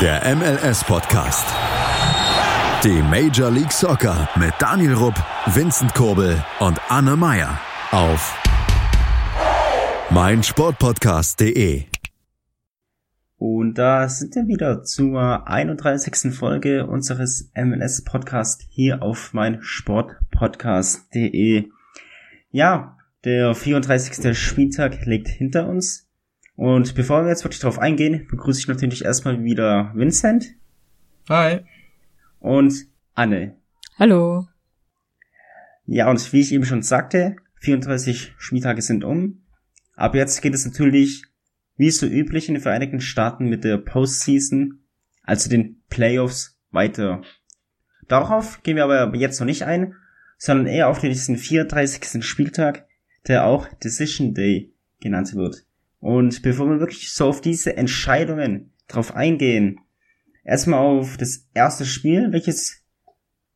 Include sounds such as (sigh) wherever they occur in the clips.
Der MLS-Podcast. Die Major League Soccer mit Daniel Rupp, Vincent Kurbel und Anne Meyer auf meinsportpodcast.de. Und da sind wir wieder zur 31. Folge unseres MLS-Podcasts hier auf meinsportpodcast.de. Ja, der 34. Spieltag liegt hinter uns. Und bevor wir jetzt wirklich drauf eingehen, begrüße ich natürlich erstmal wieder Vincent. Hi. Und Anne. Hallo. Ja, und wie ich eben schon sagte, 34 Spieltage sind um. Ab jetzt geht es natürlich, wie so üblich in den Vereinigten Staaten, mit der Postseason, also den Playoffs, weiter. Darauf gehen wir aber jetzt noch nicht ein, sondern eher auf diesen 34. Spieltag, der auch Decision Day genannt wird. Und bevor wir wirklich so auf diese Entscheidungen drauf eingehen, erstmal auf das erste Spiel, welches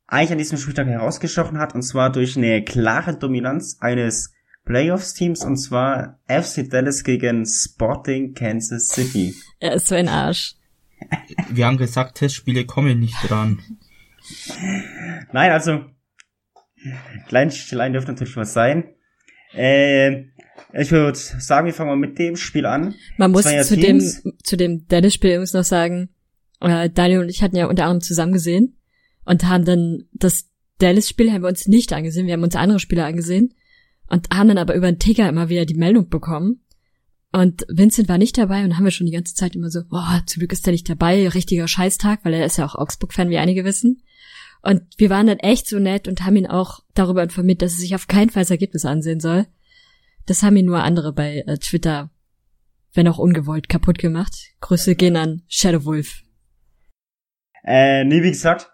eigentlich an diesem Spieltag herausgestochen hat, und zwar durch eine klare Dominanz eines Playoffs-Teams, und zwar FC Dallas gegen Sporting Kansas City. Er ist so ein Arsch. Wir haben gesagt, Testspiele kommen nicht dran. Nein, also, klein, klein dürfte natürlich was sein. Äh, ich würde sagen, wir fangen mal mit dem Spiel an. Man muss ja zu dem, zu dem Dennis-Spiel übrigens noch sagen, äh, Daniel und ich hatten ja unter anderem zusammen gesehen und haben dann das Dallas-Spiel haben wir uns nicht angesehen, wir haben uns andere Spiele angesehen und haben dann aber über den Ticker immer wieder die Meldung bekommen. Und Vincent war nicht dabei und haben wir schon die ganze Zeit immer so, boah, zum Glück ist er nicht dabei, richtiger Scheißtag, weil er ist ja auch Augsburg-Fan, wie einige wissen. Und wir waren dann echt so nett und haben ihn auch darüber informiert, dass er sich auf keinen Fall das Ergebnis ansehen soll. Das haben ihn nur andere bei äh, Twitter, wenn auch ungewollt, kaputt gemacht. Grüße gehen an Shadow Wolf. Äh, nee, wie gesagt,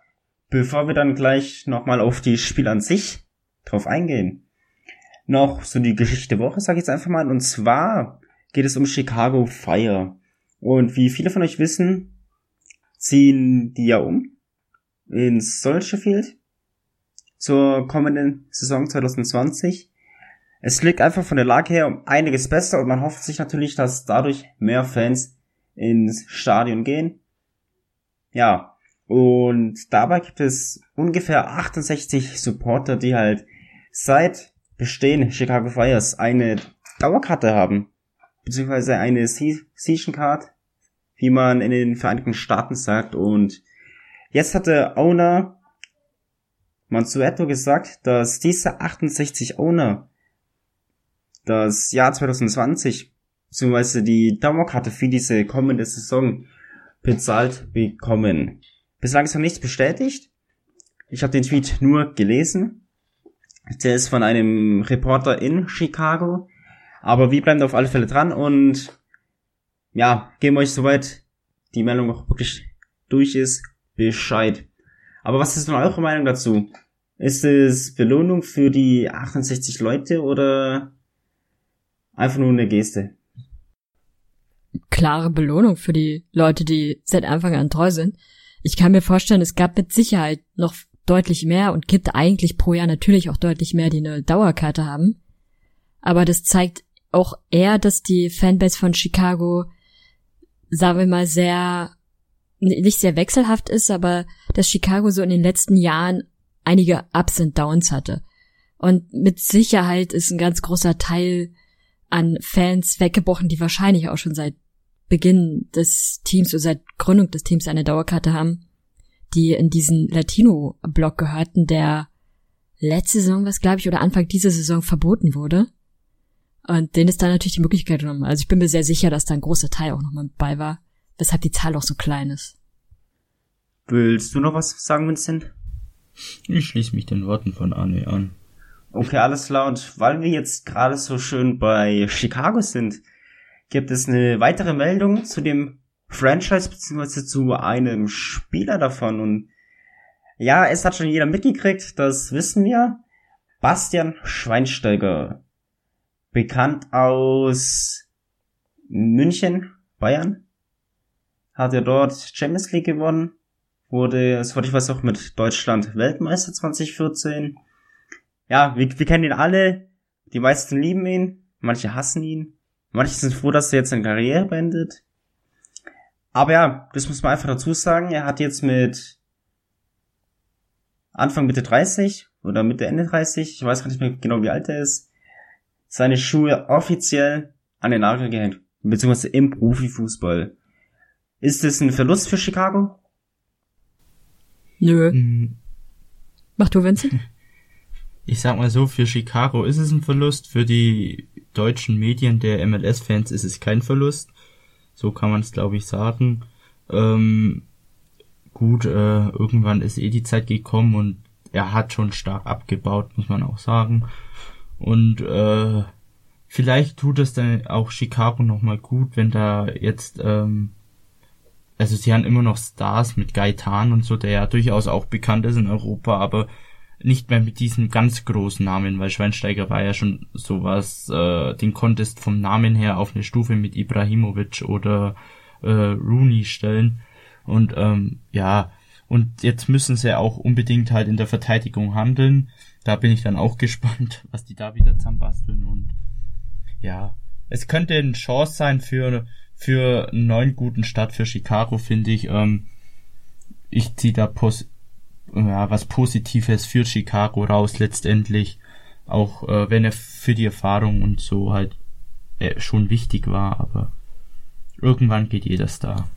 bevor wir dann gleich nochmal auf die Spiel an sich drauf eingehen, noch so die Geschichte der Woche, sag ich jetzt einfach mal. Und zwar geht es um Chicago Fire. Und wie viele von euch wissen, ziehen die ja um ins Soldier Field zur kommenden Saison 2020. Es liegt einfach von der Lage her um einiges besser und man hofft sich natürlich, dass dadurch mehr Fans ins Stadion gehen. Ja, und dabei gibt es ungefähr 68 Supporter, die halt seit Bestehen Chicago Fires eine Dauerkarte haben. Beziehungsweise eine Season Card, wie man in den Vereinigten Staaten sagt. Und jetzt hat der Owner Mansueto gesagt, dass diese 68 Owner das Jahr 2020 beziehungsweise die Dauerkarte für diese kommende Saison bezahlt bekommen. Bislang ist noch nichts bestätigt. Ich habe den Tweet nur gelesen. Der ist von einem Reporter in Chicago. Aber wir bleiben auf alle Fälle dran und ja, geben euch soweit die Meldung auch wirklich durch ist, Bescheid. Aber was ist nun eure Meinung dazu? Ist es Belohnung für die 68 Leute oder einfach nur eine Geste? Klare Belohnung für die Leute, die seit Anfang an treu sind. Ich kann mir vorstellen, es gab mit Sicherheit noch deutlich mehr und gibt eigentlich pro Jahr natürlich auch deutlich mehr, die eine Dauerkarte haben. Aber das zeigt auch eher, dass die Fanbase von Chicago, sagen wir mal, sehr, nicht sehr wechselhaft ist, aber dass Chicago so in den letzten Jahren einige Ups und Downs hatte. Und mit Sicherheit ist ein ganz großer Teil an Fans weggebrochen, die wahrscheinlich auch schon seit Beginn des Teams oder seit Gründung des Teams eine Dauerkarte haben, die in diesen Latino-Block gehörten, der letzte Saison, was glaube ich, oder Anfang dieser Saison verboten wurde. Und denen ist da natürlich die Möglichkeit genommen. Also ich bin mir sehr sicher, dass da ein großer Teil auch nochmal dabei war, weshalb die Zahl auch so klein ist. Willst du noch was sagen, Vincent? Ich schließe mich den Worten von Arne an. Okay, alles klar. Und weil wir jetzt gerade so schön bei Chicago sind, gibt es eine weitere Meldung zu dem Franchise beziehungsweise zu einem Spieler davon. Und ja, es hat schon jeder mitgekriegt, das wissen wir. Bastian Schweinsteiger bekannt aus München, Bayern. Hat er dort Champions League gewonnen. Wurde, soweit ich weiß, auch mit Deutschland Weltmeister 2014. Ja, wir, wir kennen ihn alle. Die meisten lieben ihn. Manche hassen ihn. Manche sind froh, dass er jetzt seine Karriere beendet. Aber ja, das muss man einfach dazu sagen. Er hat jetzt mit Anfang Mitte 30 oder Mitte Ende 30, ich weiß gar nicht mehr genau wie alt er ist, seine Schuhe offiziell an den Nagel gehängt. Beziehungsweise im Profifußball. Ist es ein Verlust für Chicago? Nö. Hm, Mach du, Vincent? (laughs) Ich sag mal so, für Chicago ist es ein Verlust, für die deutschen Medien der MLS-Fans ist es kein Verlust. So kann man es, glaube ich, sagen. Ähm, gut, äh, irgendwann ist eh die Zeit gekommen und er hat schon stark abgebaut, muss man auch sagen. Und äh, vielleicht tut es dann auch Chicago nochmal gut, wenn da jetzt, ähm, also sie haben immer noch Stars mit Gaetan und so, der ja durchaus auch bekannt ist in Europa, aber nicht mehr mit diesen ganz großen Namen, weil Schweinsteiger war ja schon sowas, äh, den Contest vom Namen her auf eine Stufe mit Ibrahimovic oder äh, Rooney stellen. Und ähm, ja, und jetzt müssen sie auch unbedingt halt in der Verteidigung handeln. Da bin ich dann auch (laughs) gespannt, was die da wieder zusammenbasteln. Und ja, es könnte eine Chance sein für, für einen neuen guten Start für Chicago, finde ich. Ähm, ich ziehe da pos ja, was Positives für Chicago raus letztendlich. Auch äh, wenn er für die Erfahrung und so halt äh, schon wichtig war, aber irgendwann geht jeder Star.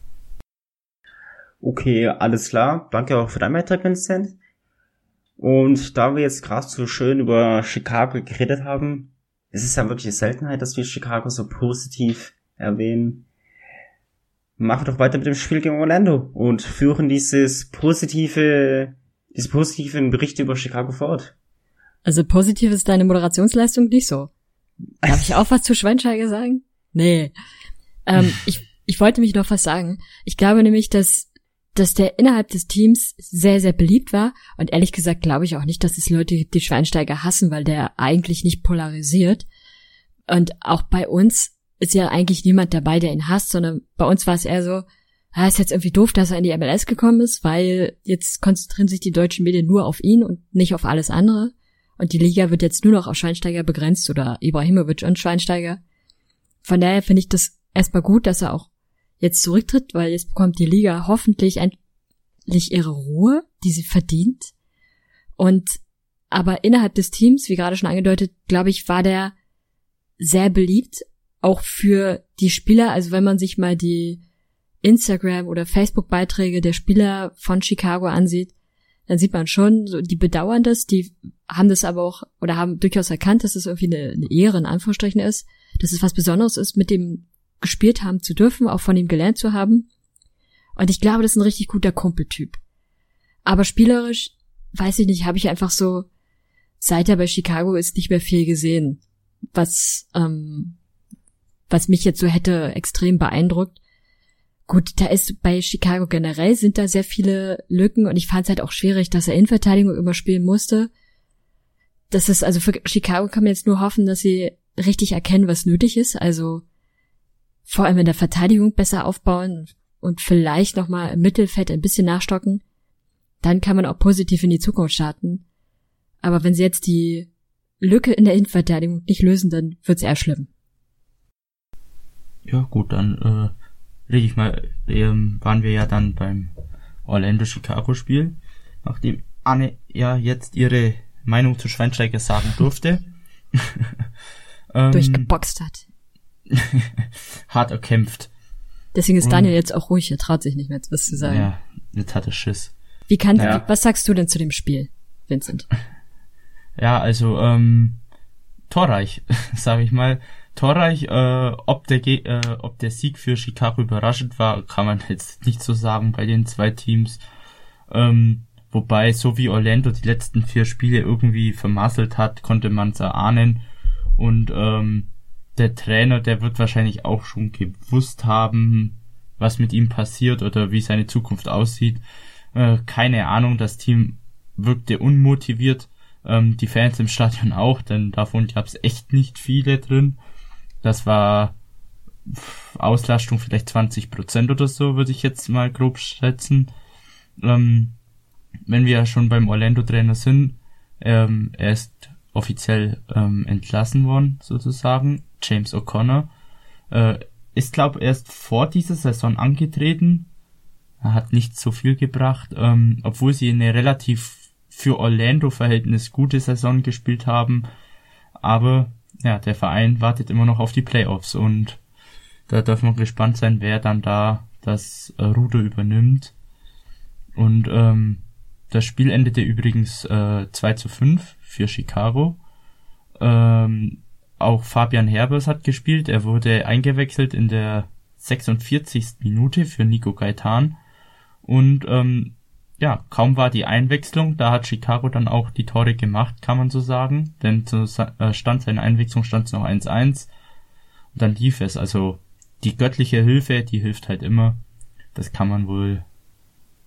Okay, alles klar. Danke auch für deinen Beitrag, Vincent. Und da wir jetzt gerade so schön über Chicago geredet haben, es ist ja wirklich eine Seltenheit, dass wir Chicago so positiv erwähnen. Machen wir doch weiter mit dem Spiel gegen Orlando und führen dieses positive, diese positiven Berichte über Chicago fort. Also positiv ist deine Moderationsleistung nicht so. Darf ich auch was zu Schweinsteiger sagen? Nee. Ähm, (laughs) ich, ich wollte mich noch was sagen. Ich glaube nämlich, dass dass der innerhalb des Teams sehr, sehr beliebt war. Und ehrlich gesagt glaube ich auch nicht, dass es Leute gibt, die Schweinsteiger hassen, weil der eigentlich nicht polarisiert. Und auch bei uns ist ja eigentlich niemand dabei, der ihn hasst, sondern bei uns war es eher so, ah, ist jetzt irgendwie doof, dass er in die MLS gekommen ist, weil jetzt konzentrieren sich die deutschen Medien nur auf ihn und nicht auf alles andere. Und die Liga wird jetzt nur noch auf Schweinsteiger begrenzt oder Ibrahimovic und Schweinsteiger. Von daher finde ich das erstmal gut, dass er auch jetzt zurücktritt, weil jetzt bekommt die Liga hoffentlich endlich ihre Ruhe, die sie verdient. Und aber innerhalb des Teams, wie gerade schon angedeutet, glaube ich, war der sehr beliebt, auch für die Spieler. Also wenn man sich mal die Instagram oder Facebook Beiträge der Spieler von Chicago ansieht, dann sieht man schon, so, die bedauern das, die haben das aber auch oder haben durchaus erkannt, dass es irgendwie eine, eine Ehre in Anführungsstrichen ist, dass es was Besonderes ist, mit dem gespielt haben zu dürfen, auch von ihm gelernt zu haben. Und ich glaube, das ist ein richtig guter Kumpeltyp. Aber spielerisch, weiß ich nicht, habe ich einfach so, seit er bei Chicago ist, nicht mehr viel gesehen, was, ähm, was mich jetzt so hätte extrem beeindruckt. Gut, da ist bei Chicago generell sind da sehr viele Lücken und ich fand es halt auch schwierig, dass er Innenverteidigung überspielen musste. Das ist also für Chicago kann man jetzt nur hoffen, dass sie richtig erkennen, was nötig ist. Also vor allem in der Verteidigung besser aufbauen und vielleicht nochmal im Mittelfeld ein bisschen nachstocken, dann kann man auch positiv in die Zukunft starten. Aber wenn sie jetzt die Lücke in der Innenverteidigung nicht lösen, dann wird's eher schlimm. Ja, gut, dann äh, rede ich mal, ähm, waren wir ja dann beim Orlando Chicago Spiel, nachdem Anne ja jetzt ihre Meinung zu Schweinsteiger sagen durfte. (laughs) ähm, Durchgeboxt hat. (laughs) hart erkämpft. Deswegen ist Daniel jetzt auch ruhig, er traut sich nicht mehr was zu sagen. Ja, jetzt hat er Schiss. Wie kann, ja. was sagst du denn zu dem Spiel, Vincent? (laughs) Ja, also, ähm, torreich, sage ich mal. Torreich, äh, ob der, äh, ob der Sieg für Chicago überraschend war, kann man jetzt nicht so sagen bei den zwei Teams. Ähm, wobei, so wie Orlando die letzten vier Spiele irgendwie vermasselt hat, konnte man es erahnen. Und ähm, der Trainer, der wird wahrscheinlich auch schon gewusst haben, was mit ihm passiert oder wie seine Zukunft aussieht. Äh, keine Ahnung, das Team wirkte unmotiviert. Ähm, die Fans im Stadion auch, denn davon gab es echt nicht viele drin. Das war Auslastung vielleicht 20 Prozent oder so, würde ich jetzt mal grob schätzen. Ähm, wenn wir schon beim Orlando-Trainer sind, ähm, er ist offiziell ähm, entlassen worden, sozusagen. James O'Connor. Äh, ist, glaube erst vor dieser Saison angetreten. Er hat nicht so viel gebracht, ähm, obwohl sie eine relativ für Orlando-Verhältnis gute Saison gespielt haben. Aber ja, der Verein wartet immer noch auf die Playoffs und da darf man gespannt sein, wer dann da das äh, Ruder übernimmt. Und ähm, das Spiel endete übrigens äh, 2 zu 5 für Chicago. Ähm, auch Fabian Herbers hat gespielt. Er wurde eingewechselt in der 46. Minute für Nico Gaitan. Und ähm, ja, kaum war die Einwechslung, da hat Chicago dann auch die Tore gemacht, kann man so sagen. Denn zu äh, Stand seiner Einwechslung stand es noch 1-1. Und dann lief es. Also die göttliche Hilfe, die hilft halt immer. Das kann man wohl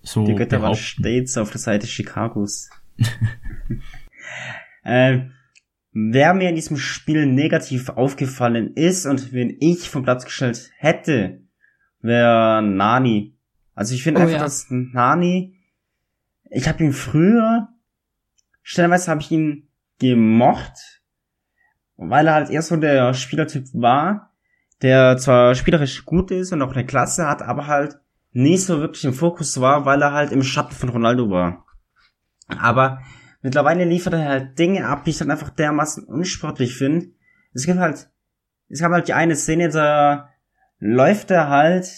so Die Götter waren stets auf der Seite Chicagos. (laughs) äh, wer mir in diesem Spiel negativ aufgefallen ist und wen ich vom Platz gestellt hätte, wäre Nani. Also ich finde oh, einfach, ja. dass Nani, ich habe ihn früher, stellenweise habe ich ihn gemocht, weil er halt eher so der Spielertyp war, der zwar spielerisch gut ist und auch eine Klasse hat, aber halt nicht so wirklich im Fokus war, weil er halt im Schatten von Ronaldo war. Aber mittlerweile liefert er halt Dinge ab, die ich dann einfach dermaßen unsportlich finde. Es gibt halt, es gab halt die eine Szene, da läuft er halt,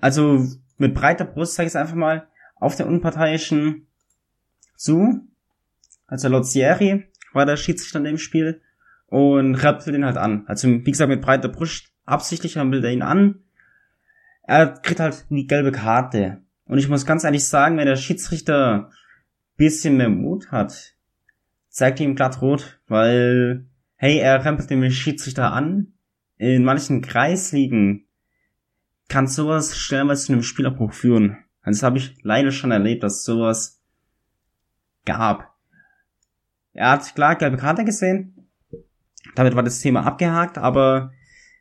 also mit breiter Brust, sag ich es einfach mal, auf den Unparteiischen zu. Also Lozieri war der Schiedsrichter in dem Spiel und rappelt ihn halt an. Also wie gesagt mit breiter Brust absichtlich, will er ihn an er kriegt halt die gelbe Karte. Und ich muss ganz ehrlich sagen, wenn der Schiedsrichter bisschen mehr Mut hat, zeigt ihm glatt rot, weil, hey, er rempelt den Schiedsrichter an. In manchen Kreisligen kann sowas stellenweise zu einem Spielabbruch führen. Also das habe ich leider schon erlebt, dass sowas gab. Er hat klar gelbe Karte gesehen. Damit war das Thema abgehakt, aber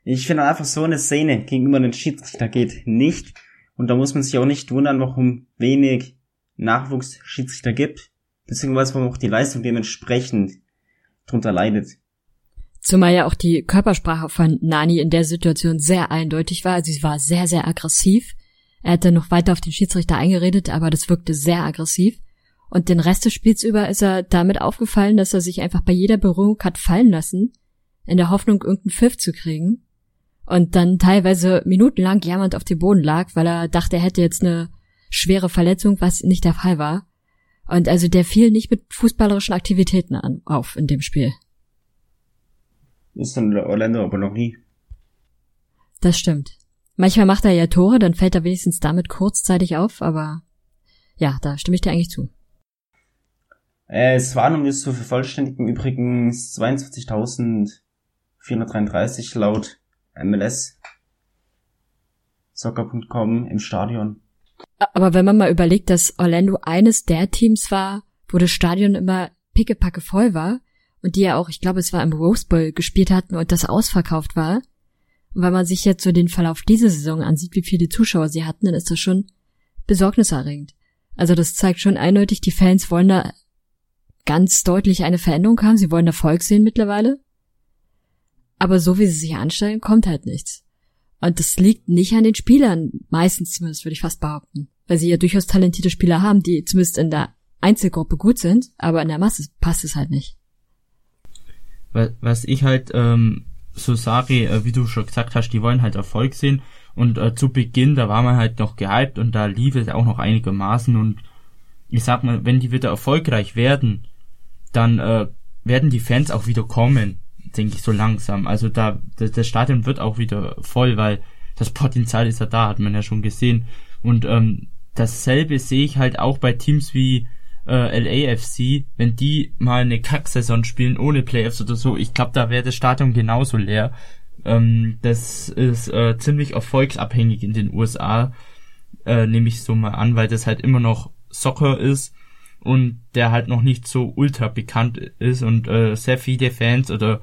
ich finde einfach so eine Szene gegenüber den Schiedsrichter geht nicht. Und da muss man sich auch nicht wundern, warum wenig Nachwuchsschiedsrichter gibt, beziehungsweise warum auch die Leistung dementsprechend drunter leidet. Zumal ja auch die Körpersprache von Nani in der Situation sehr eindeutig war. Also sie war sehr, sehr aggressiv. Er hätte noch weiter auf den Schiedsrichter eingeredet, aber das wirkte sehr aggressiv. Und den Rest des Spiels über ist er damit aufgefallen, dass er sich einfach bei jeder Berührung hat fallen lassen, in der Hoffnung, irgendeinen Pfiff zu kriegen und dann teilweise minutenlang jammernd auf dem Boden lag, weil er dachte, er hätte jetzt eine schwere Verletzung, was nicht der Fall war. Und also der fiel nicht mit fußballerischen Aktivitäten an, auf in dem Spiel. Ist dann Orlando aber noch nie. Das stimmt. Manchmal macht er ja Tore, dann fällt er wenigstens damit kurzzeitig auf, aber ja, da stimme ich dir eigentlich zu. Äh, es waren, um das zu vervollständigen, übrigens 22.433 laut MLS Soccer.com im Stadion. Aber wenn man mal überlegt, dass Orlando eines der Teams war, wo das Stadion immer pickepacke voll war und die ja auch, ich glaube, es war im Rose Bowl gespielt hatten und das ausverkauft war. Und wenn man sich jetzt so den Verlauf dieser Saison ansieht, wie viele Zuschauer sie hatten, dann ist das schon besorgniserregend. Also das zeigt schon eindeutig, die Fans wollen da ganz deutlich eine Veränderung haben. Sie wollen Erfolg sehen mittlerweile. Aber so wie sie sich anstellen, kommt halt nichts. Und das liegt nicht an den Spielern, meistens zumindest, würde ich fast behaupten. Weil sie ja durchaus talentierte Spieler haben, die zumindest in der Einzelgruppe gut sind, aber in der Masse passt es halt nicht. Was ich halt ähm, so sage, äh, wie du schon gesagt hast, die wollen halt Erfolg sehen. Und äh, zu Beginn, da war man halt noch gehypt und da lief es auch noch einigermaßen. Und ich sag mal, wenn die wieder erfolgreich werden, dann äh, werden die Fans auch wieder kommen denke ich, so langsam. Also da, das, das Stadion wird auch wieder voll, weil das Potenzial ist ja da, hat man ja schon gesehen. Und ähm, dasselbe sehe ich halt auch bei Teams wie äh, LAFC, wenn die mal eine Kacksaison spielen ohne Playoffs oder so, ich glaube, da wäre das Stadion genauso leer. Ähm, das ist äh, ziemlich erfolgsabhängig in den USA, äh, nehme ich so mal an, weil das halt immer noch Soccer ist und der halt noch nicht so ultra bekannt ist und äh, sehr viele Fans oder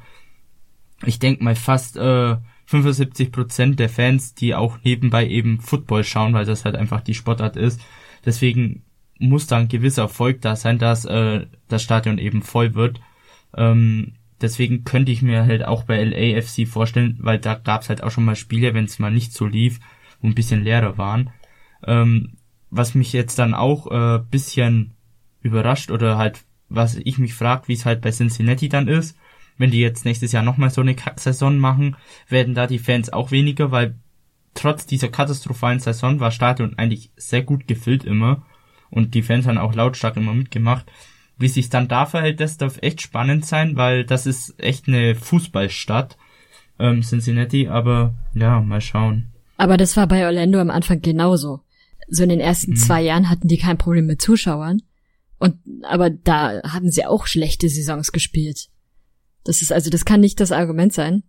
ich denke mal fast äh, 75 Prozent der Fans, die auch nebenbei eben Football schauen, weil das halt einfach die Sportart ist. Deswegen muss da ein gewisser Erfolg da sein, dass äh, das Stadion eben voll wird. Ähm, Deswegen könnte ich mir halt auch bei LAFC vorstellen, weil da gab es halt auch schon mal Spiele, wenn es mal nicht so lief, wo ein bisschen leerer waren. Ähm, was mich jetzt dann auch äh, bisschen überrascht oder halt, was ich mich frage, wie es halt bei Cincinnati dann ist, wenn die jetzt nächstes Jahr nochmal so eine Saison machen, werden da die Fans auch weniger, weil trotz dieser katastrophalen Saison war Stadion eigentlich sehr gut gefüllt immer und die Fans haben auch lautstark immer mitgemacht. Wie sich dann da verhält, das darf echt spannend sein, weil das ist echt eine Fußballstadt, ähm, Cincinnati, aber ja, mal schauen. Aber das war bei Orlando am Anfang genauso. So in den ersten mhm. zwei Jahren hatten die kein Problem mit Zuschauern. Und, aber da haben sie auch schlechte Saisons gespielt. Das ist also, das kann nicht das Argument sein.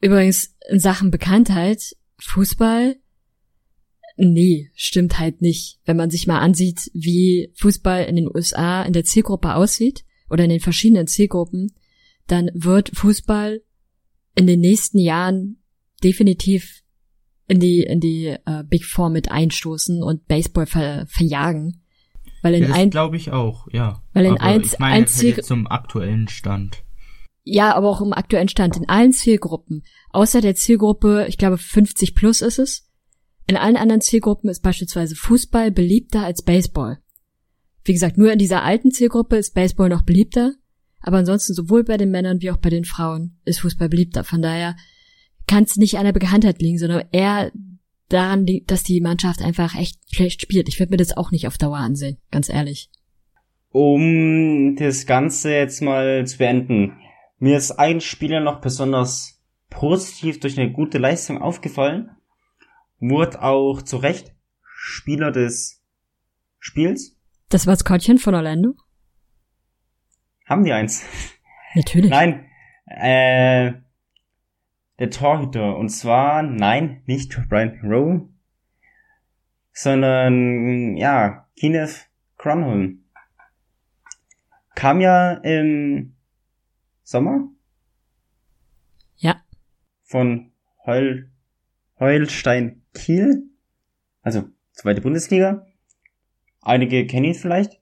Übrigens, in Sachen Bekanntheit, Fußball, nee, stimmt halt nicht. Wenn man sich mal ansieht, wie Fußball in den USA in der Zielgruppe aussieht oder in den verschiedenen Zielgruppen, dann wird Fußball in den nächsten Jahren definitiv in die in die äh, Big Four mit einstoßen und Baseball ver, verjagen. Weil in ja, ein glaube ich auch, ja. Weil in eins, ich meine, eins Ziel zum aktuellen Stand. Ja, aber auch im aktuellen Stand in allen Zielgruppen, außer der Zielgruppe, ich glaube 50 plus ist es. In allen anderen Zielgruppen ist beispielsweise Fußball beliebter als Baseball. Wie gesagt, nur in dieser alten Zielgruppe ist Baseball noch beliebter, aber ansonsten sowohl bei den Männern wie auch bei den Frauen ist Fußball beliebter. Von daher kann es nicht an der Bekanntheit liegen, sondern eher daran, dass die Mannschaft einfach echt schlecht spielt. Ich würde mir das auch nicht auf Dauer ansehen, ganz ehrlich. Um das Ganze jetzt mal zu beenden. Mir ist ein Spieler noch besonders positiv durch eine gute Leistung aufgefallen. Wurde auch zu Recht Spieler des Spiels. Das war Scottchen von Orlando? Haben die eins? Natürlich. Nein, äh, der Torhüter. Und zwar, nein, nicht Brian Rowe, sondern, ja, Kenneth Cronholm. Kam ja im Sommer. Ja. Von Heul, Heulstein Kiel. Also, zweite Bundesliga. Einige kennen ihn vielleicht.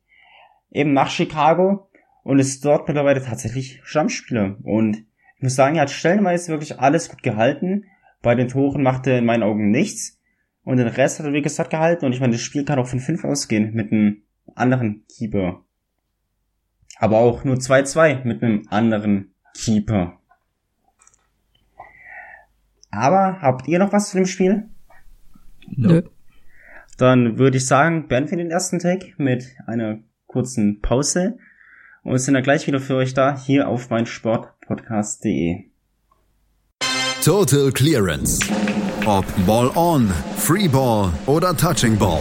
Eben nach Chicago und ist dort mittlerweile tatsächlich Stammspieler. Und ich muss sagen, er hat stellenweise wirklich alles gut gehalten. Bei den Toren machte er in meinen Augen nichts. Und den Rest hat er, wie gesagt, gehalten. Und ich meine, das Spiel kann auch von 5 ausgehen mit einem anderen Keeper. Aber auch nur 2-2 mit einem anderen Keeper. Aber habt ihr noch was zu dem Spiel? Nö. Dann würde ich sagen, beenden wir den ersten Take mit einer kurzen Pause und sind dann gleich wieder für euch da, hier auf mein Sportpodcast.de. Total Clearance. Ob Ball on, Free Ball oder Touching Ball.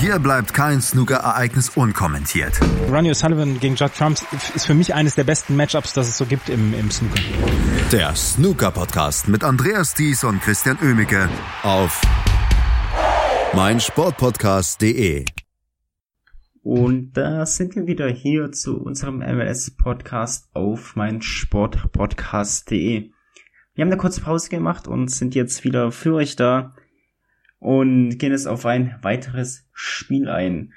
Hier bleibt kein Snooker-Ereignis unkommentiert. Ronnie O'Sullivan gegen Judd Trump ist für mich eines der besten Matchups, das es so gibt im, im Snooker. Der Snooker-Podcast mit Andreas Thies und Christian Oemicke auf meinsportpodcast.de und da sind wir wieder hier zu unserem MLS-Podcast auf mein Sportpodcast.de. Wir haben eine kurze Pause gemacht und sind jetzt wieder für euch da und gehen jetzt auf ein weiteres Spiel ein.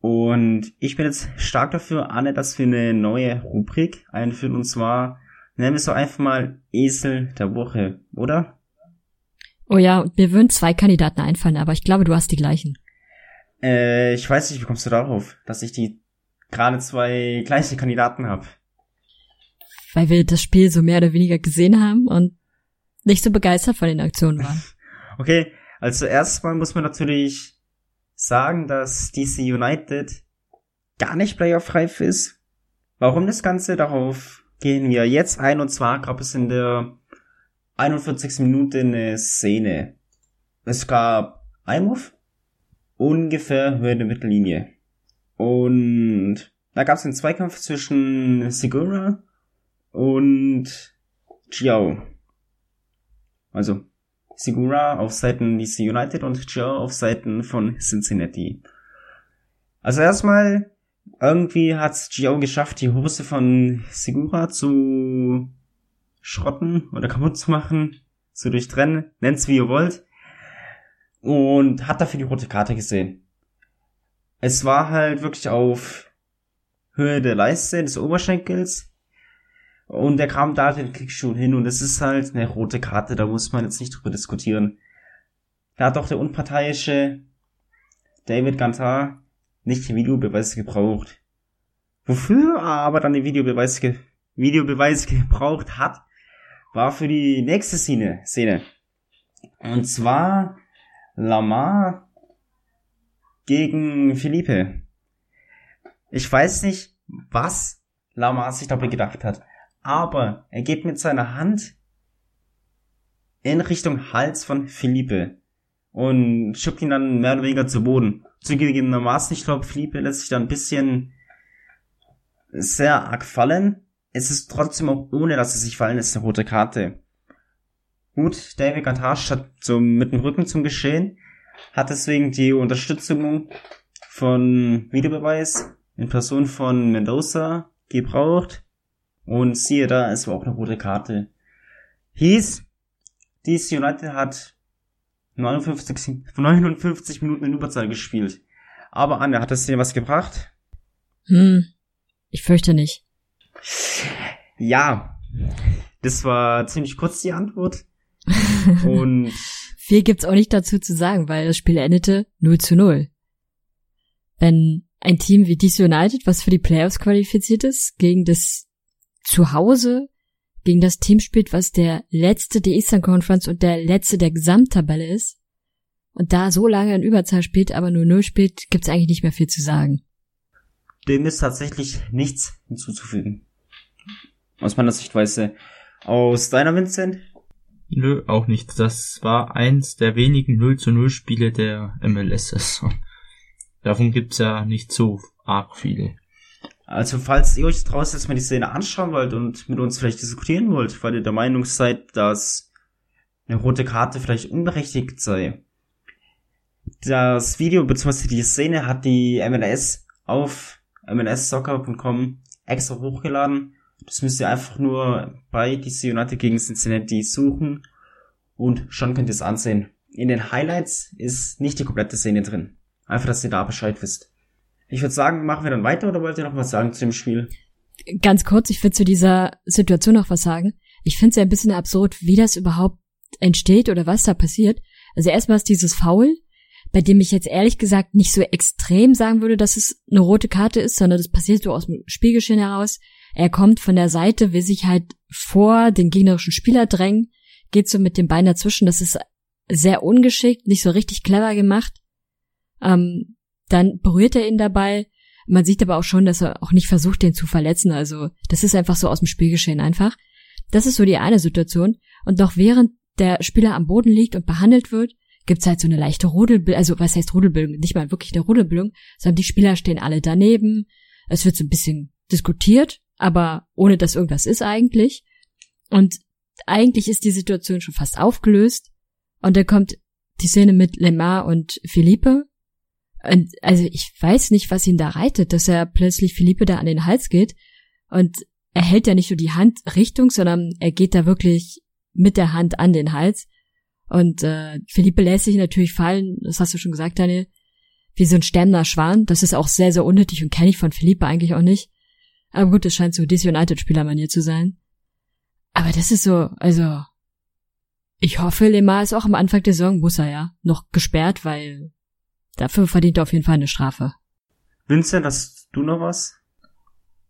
Und ich bin jetzt stark dafür, Anne, dass wir eine neue Rubrik einführen und zwar nennen wir es so einfach mal Esel der Woche, oder? Oh ja, mir würden zwei Kandidaten einfallen, aber ich glaube, du hast die gleichen. Äh, ich weiß nicht, wie kommst du darauf, dass ich die gerade zwei gleiche Kandidaten habe? Weil wir das Spiel so mehr oder weniger gesehen haben und nicht so begeistert von den Aktionen waren. (laughs) okay, also erstmal muss man natürlich sagen, dass DC United gar nicht playoff-reif ist. Warum das Ganze? Darauf gehen wir jetzt ein und zwar gab es in der 41. Minute eine Szene. Es gab Einwurf ungefähr Höhe der Mittellinie. Und da gab es einen Zweikampf zwischen Segura und Chiao. Also Segura auf Seiten DC United und Chiao auf Seiten von Cincinnati. Also erstmal, irgendwie hat Chiao geschafft, die Hose von Segura zu schrotten oder kaputt zu machen, zu durchtrennen, nennt's wie ihr wollt und hat dafür die rote Karte gesehen. Es war halt wirklich auf Höhe der Leiste des Oberschenkels Und der kam da den Kick schon hin und es ist halt eine rote Karte, da muss man jetzt nicht drüber diskutieren. Da hat doch der unparteiische David Gantar nicht die Videobeweise gebraucht. Wofür er aber dann die Videobeweise, ge Videobeweise gebraucht hat, war für die nächste Szene. Szene. Und zwar Lamar gegen Philippe. Ich weiß nicht, was Lamar sich dabei gedacht hat, aber er geht mit seiner Hand in Richtung Hals von Philippe und schubbt ihn dann mehr oder weniger zu Boden. Zugegebenermaßen, ich glaube, Philippe lässt sich da ein bisschen sehr arg fallen. Es ist trotzdem auch ohne, dass er sich fallen lässt, eine rote Karte. Gut, David Gantasch hat so mit dem Rücken zum Geschehen, hat deswegen die Unterstützung von Videobeweis in Person von Mendoza gebraucht. Und siehe da, es war auch eine rote Karte. Hieß, DC United hat 59, 59 Minuten in Überzahl gespielt. Aber Anne, hat das dir was gebracht? Hm, ich fürchte nicht. Ja, das war ziemlich kurz die Antwort. Und (laughs) viel gibt's auch nicht dazu zu sagen, weil das Spiel endete 0 zu 0. Wenn ein Team wie DC United, was für die Playoffs qualifiziert ist, gegen das Zuhause, gegen das Team spielt, was der letzte der Eastern Conference und der letzte der Gesamttabelle ist, und da so lange in Überzahl spielt, aber nur 0 spielt, gibt's eigentlich nicht mehr viel zu sagen. Dem ist tatsächlich nichts hinzuzufügen. Aus meiner Sichtweise. Aus deiner, Vincent? Nö, auch nicht. Das war eins der wenigen 0 zu 0 Spiele der MLS-Saison. Davon gibt's ja nicht so arg viele. Also falls ihr euch draußen jetzt mal die Szene anschauen wollt und mit uns vielleicht diskutieren wollt, weil ihr der Meinung seid, dass eine rote Karte vielleicht unberechtigt sei. Das Video bzw. die Szene hat die MLS auf mlssoccer.com extra hochgeladen. Das müsst ihr einfach nur bei DC United gegen Cincinnati suchen und schon könnt ihr es ansehen. In den Highlights ist nicht die komplette Szene drin. Einfach, dass ihr da Bescheid wisst. Ich würde sagen, machen wir dann weiter oder wollt ihr noch was sagen zu dem Spiel? Ganz kurz, ich will zu dieser Situation noch was sagen. Ich finde es ja ein bisschen absurd, wie das überhaupt entsteht oder was da passiert. Also erstmal ist dieses Foul, bei dem ich jetzt ehrlich gesagt nicht so extrem sagen würde, dass es eine rote Karte ist, sondern das passiert so aus dem Spielgeschehen heraus. Er kommt von der Seite, will sich halt vor den gegnerischen Spieler drängen, geht so mit dem Bein dazwischen. Das ist sehr ungeschickt, nicht so richtig clever gemacht. Ähm, dann berührt er ihn dabei. Man sieht aber auch schon, dass er auch nicht versucht, den zu verletzen. Also das ist einfach so aus dem Spielgeschehen einfach. Das ist so die eine Situation. Und noch während der Spieler am Boden liegt und behandelt wird, gibt's halt so eine leichte Rudelbildung, also was heißt Rudelbildung? Nicht mal wirklich eine Rudelbildung, sondern die Spieler stehen alle daneben. Es wird so ein bisschen diskutiert, aber ohne dass irgendwas ist eigentlich. Und eigentlich ist die Situation schon fast aufgelöst. Und dann kommt die Szene mit Lemar und Philippe. Und also ich weiß nicht, was ihn da reitet, dass er plötzlich Philippe da an den Hals geht. Und er hält ja nicht nur die Hand Richtung, sondern er geht da wirklich mit der Hand an den Hals. Und äh, Philippe lässt sich natürlich fallen, das hast du schon gesagt, Daniel, wie so ein stemmender Schwan. Das ist auch sehr, sehr unnötig und kenne ich von Philippe eigentlich auch nicht. Aber gut, das scheint so DC United-Spielermanier zu sein. Aber das ist so, also, ich hoffe, Lemar ist auch am Anfang der Saison, muss er ja, noch gesperrt, weil dafür verdient er auf jeden Fall eine Strafe. Vincent, hast du noch was?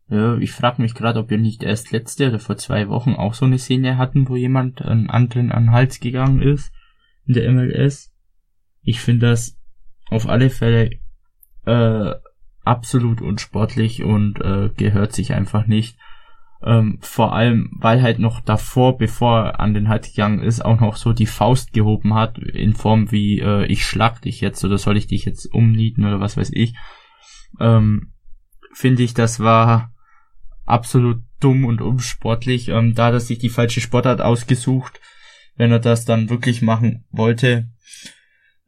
Ja, ich frage mich gerade, ob wir nicht erst letzte oder vor zwei Wochen auch so eine Szene hatten, wo jemand einen anderen an den Hals gegangen ist in der MLS. Ich finde das auf alle Fälle äh, absolut unsportlich und äh, gehört sich einfach nicht. Ähm, vor allem, weil halt noch davor, bevor er an den Hals gegangen ist, auch noch so die Faust gehoben hat, in Form wie äh, ich schlag dich jetzt oder soll ich dich jetzt umnieten oder was weiß ich. Ähm, finde ich, das war absolut dumm und unsportlich. Ähm, da hat er sich die falsche Sportart ausgesucht, wenn er das dann wirklich machen wollte.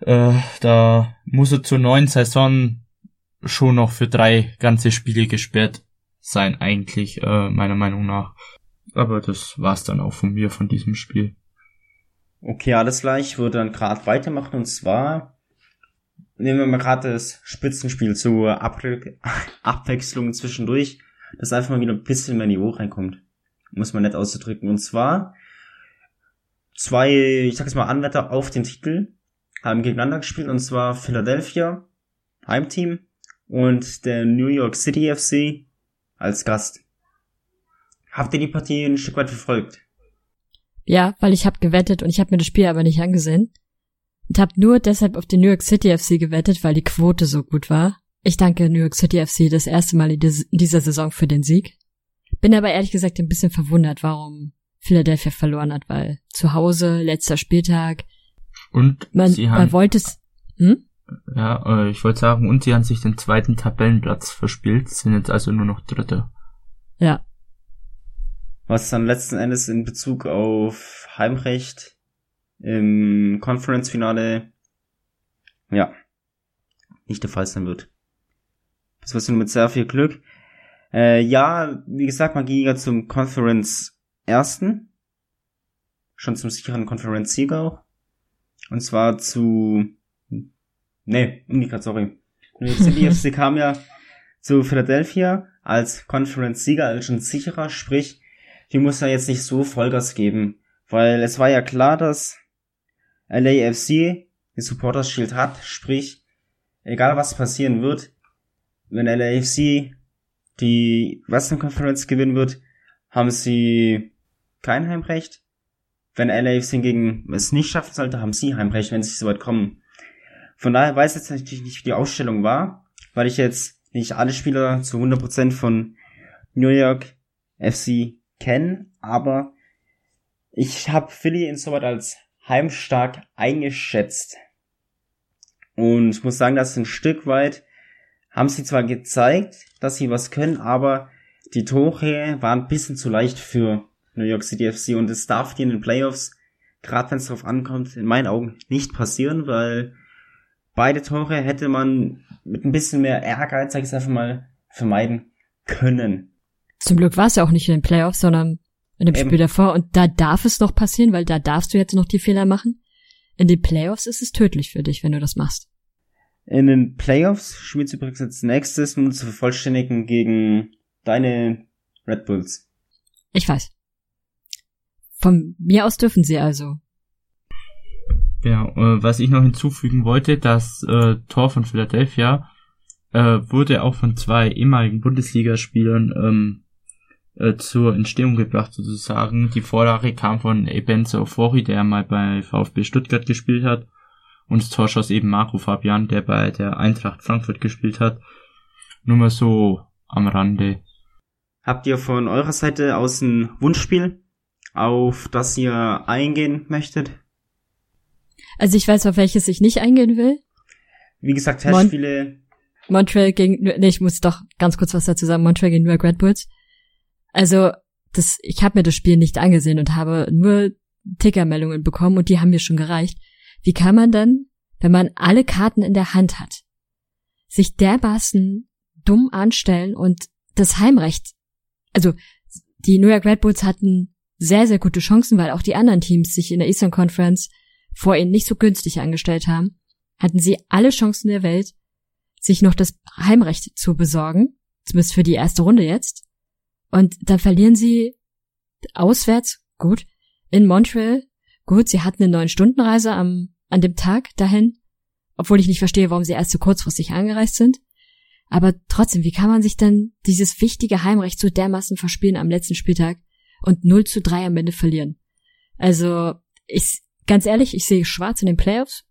Äh, da muss er zur neuen Saison schon noch für drei ganze Spiele gesperrt sein, eigentlich, äh, meiner Meinung nach. Aber das war's dann auch von mir von diesem Spiel. Okay, alles gleich. Ich würde dann gerade weitermachen und zwar nehmen wir mal gerade das Spitzenspiel zur Ab (laughs) Abwechslung zwischendurch dass einfach mal wieder ein bisschen mehr Niveau reinkommt. muss man nett auszudrücken. Und zwar zwei, ich sag jetzt mal, Anwärter auf den Titel haben gegeneinander gespielt, und zwar Philadelphia, Heimteam, und der New York City FC als Gast. Habt ihr die Partie ein Stück weit verfolgt? Ja, weil ich habe gewettet und ich habe mir das Spiel aber nicht angesehen. Und habe nur deshalb auf den New York City FC gewettet, weil die Quote so gut war. Ich danke New York City FC das erste Mal in dieser Saison für den Sieg. Bin aber ehrlich gesagt ein bisschen verwundert, warum Philadelphia verloren hat, weil zu Hause, letzter Spieltag. Und man, sie haben, man wollte es. Hm? Ja, äh, ich wollte sagen, und sie haben sich den zweiten Tabellenplatz verspielt, sind jetzt also nur noch Dritte. Ja. Was dann letzten Endes in Bezug auf Heimrecht im Conference-Finale ja nicht der Fall sein wird. Das wirst du mit sehr viel Glück. Äh, ja, wie gesagt, man ging ja zum Conference ersten. Schon zum sicheren Conference-Sieger auch. Und zwar zu, nee, umgekehrt, sorry. New York City FC kam ja zu Philadelphia als Conference-Sieger, als schon sicherer, sprich, die muss ja jetzt nicht so Vollgas geben. Weil es war ja klar, dass LAFC die Supporters Shield hat, sprich, egal was passieren wird, wenn LAFC die Western Conference gewinnen wird, haben sie kein Heimrecht. Wenn LAFC hingegen es nicht schaffen sollte, haben sie Heimrecht, wenn sie so weit kommen. Von daher weiß ich jetzt natürlich nicht, wie die Ausstellung war, weil ich jetzt nicht alle Spieler zu 100% von New York FC kenne, aber ich habe Philly insoweit als heimstark eingeschätzt. Und ich muss sagen, dass ein Stück weit haben sie zwar gezeigt, dass sie was können, aber die Tore waren ein bisschen zu leicht für New York City FC und es darf dir in den Playoffs, gerade wenn es darauf ankommt, in meinen Augen nicht passieren, weil beide Tore hätte man mit ein bisschen mehr Ehrgeiz, sag ich einfach mal, vermeiden können. Zum Glück war es ja auch nicht in den Playoffs, sondern in dem Eben. Spiel davor und da darf es noch passieren, weil da darfst du jetzt noch die Fehler machen. In den Playoffs ist es tödlich für dich, wenn du das machst. In den Playoffs spielst du übrigens als nächstes nur zu vervollständigen gegen deine Red Bulls. Ich weiß. Von mir aus dürfen sie also. Ja, äh, was ich noch hinzufügen wollte, das äh, Tor von Philadelphia äh, wurde auch von zwei ehemaligen Bundesligaspielern ähm, äh, zur Entstehung gebracht sozusagen. Die Vorlage kam von Ebenzo Ofori, der mal bei VfB Stuttgart gespielt hat. Und das Tor schoss eben Marco Fabian, der bei der Eintracht Frankfurt gespielt hat. Nur mal so am Rande. Habt ihr von eurer Seite aus ein Wunschspiel, auf das ihr eingehen möchtet? Also ich weiß, auf welches ich nicht eingehen will. Wie gesagt, Mon- Testspiele, Montreal gegen, nee, ich muss doch ganz kurz was dazu sagen. Montreal gegen New York Red Bulls. Also, das, ich habe mir das Spiel nicht angesehen und habe nur Tickermeldungen bekommen und die haben mir schon gereicht. Wie kann man dann, wenn man alle Karten in der Hand hat, sich dermaßen dumm anstellen und das Heimrecht, also die New York Red Bulls hatten sehr, sehr gute Chancen, weil auch die anderen Teams sich in der Eastern Conference vor ihnen nicht so günstig angestellt haben, hatten sie alle Chancen der Welt, sich noch das Heimrecht zu besorgen, zumindest für die erste Runde jetzt. Und dann verlieren sie auswärts, gut, in Montreal, gut, sie hatten eine neun Stunden Reise am, an dem Tag dahin, obwohl ich nicht verstehe, warum sie erst so kurzfristig angereist sind. Aber trotzdem, wie kann man sich denn dieses wichtige Heimrecht so dermaßen verspielen am letzten Spieltag und 0 zu 3 am Ende verlieren? Also, ich, ganz ehrlich, ich sehe schwarz in den Playoffs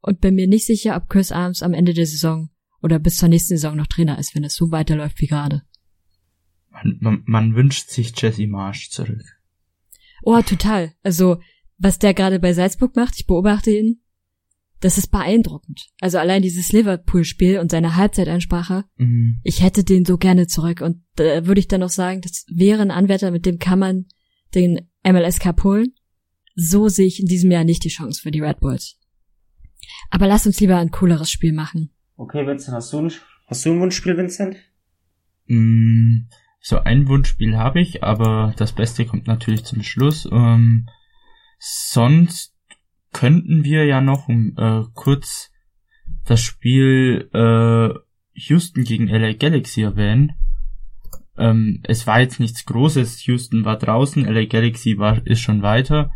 und bin mir nicht sicher, ob Chris Arms am Ende der Saison oder bis zur nächsten Saison noch Trainer ist, wenn es so weiterläuft wie gerade. Man, man, man wünscht sich Jesse Marsch zurück. Oh, total. Also, was der gerade bei Salzburg macht, ich beobachte ihn, das ist beeindruckend. Also allein dieses Liverpool-Spiel und seine Halbzeitansprache, Mhm. ich hätte den so gerne zurück. Und da würde ich dann noch sagen, das wäre ein Anwärter, mit dem kann man den MLS Cup holen. So sehe ich in diesem Jahr nicht die Chance für die Red Bulls. Aber lass uns lieber ein cooleres Spiel machen. Okay, Vincent, hast du ein, hast du ein Wunschspiel, Vincent? Mm, So ein Wunschspiel habe ich, aber das Beste kommt natürlich zum Schluss. Ähm, sonst könnten wir ja noch äh, kurz das Spiel äh, Houston gegen LA Galaxy erwähnen. ähm, es war jetzt nichts Großes. Houston war draußen, LA Galaxy war, ist schon weiter.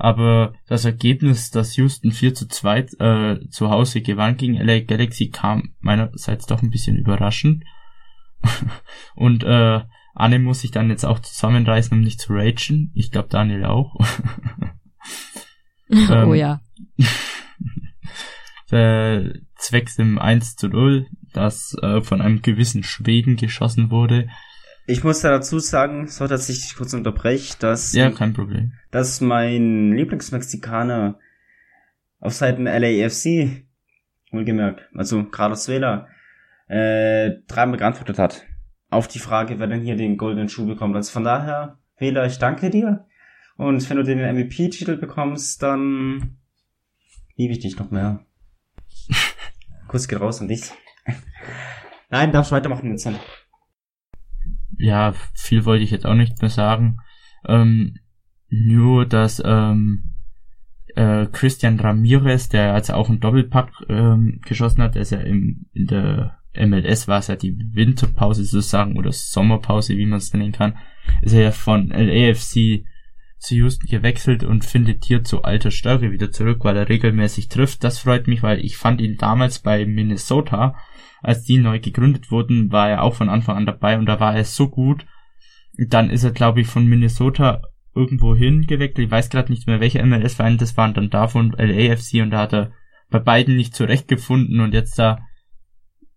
Aber das Ergebnis, dass Houston 4 zu 2 äh, zu Hause gewann gegen LA Galaxy, kam meinerseits doch ein bisschen überraschend. (laughs) Und äh, Anne muss sich dann jetzt auch zusammenreißen, um nicht zu ragen. Ich glaube Daniel auch. (laughs) ähm, oh ja. zwecks dem 1 zu 0, das äh, von einem gewissen Schweden geschossen wurde. Ich muss da dazu sagen, so dass ich dich kurz unterbreche, dass, ja, kein Problem. dass mein Lieblingsmexikaner auf Seiten LAFC, wohlgemerkt, also Carlos Vela, äh, dreimal geantwortet hat. Auf die Frage, wer denn hier den goldenen Schuh bekommt. Also von daher, Vela, ich danke dir. Und wenn du den MVP-Titel bekommst, dann liebe ich dich noch mehr. (laughs) Kuss geht raus an dich. Nein, darfst weitermachen, Vincent. Ja, viel wollte ich jetzt auch nicht mehr sagen. Ähm, nur, dass ähm, äh, Christian Ramirez, der jetzt auch einen Doppelpack ähm, geschossen hat, ist ja im, in der MLS war es ja die Winterpause sozusagen oder Sommerpause, wie man es nennen kann, ist er ja von LAFC zu Houston gewechselt und findet hier zu alter Stärke wieder zurück, weil er regelmäßig trifft. Das freut mich, weil ich fand ihn damals bei Minnesota, als die neu gegründet wurden, war er auch von Anfang an dabei und da war er so gut. Dann ist er, glaube ich, von Minnesota irgendwo hin gewechselt. Ich weiß gerade nicht mehr, welche MLS-Vereine das waren, dann davon LAFC und da hat er bei beiden nicht zurechtgefunden und jetzt da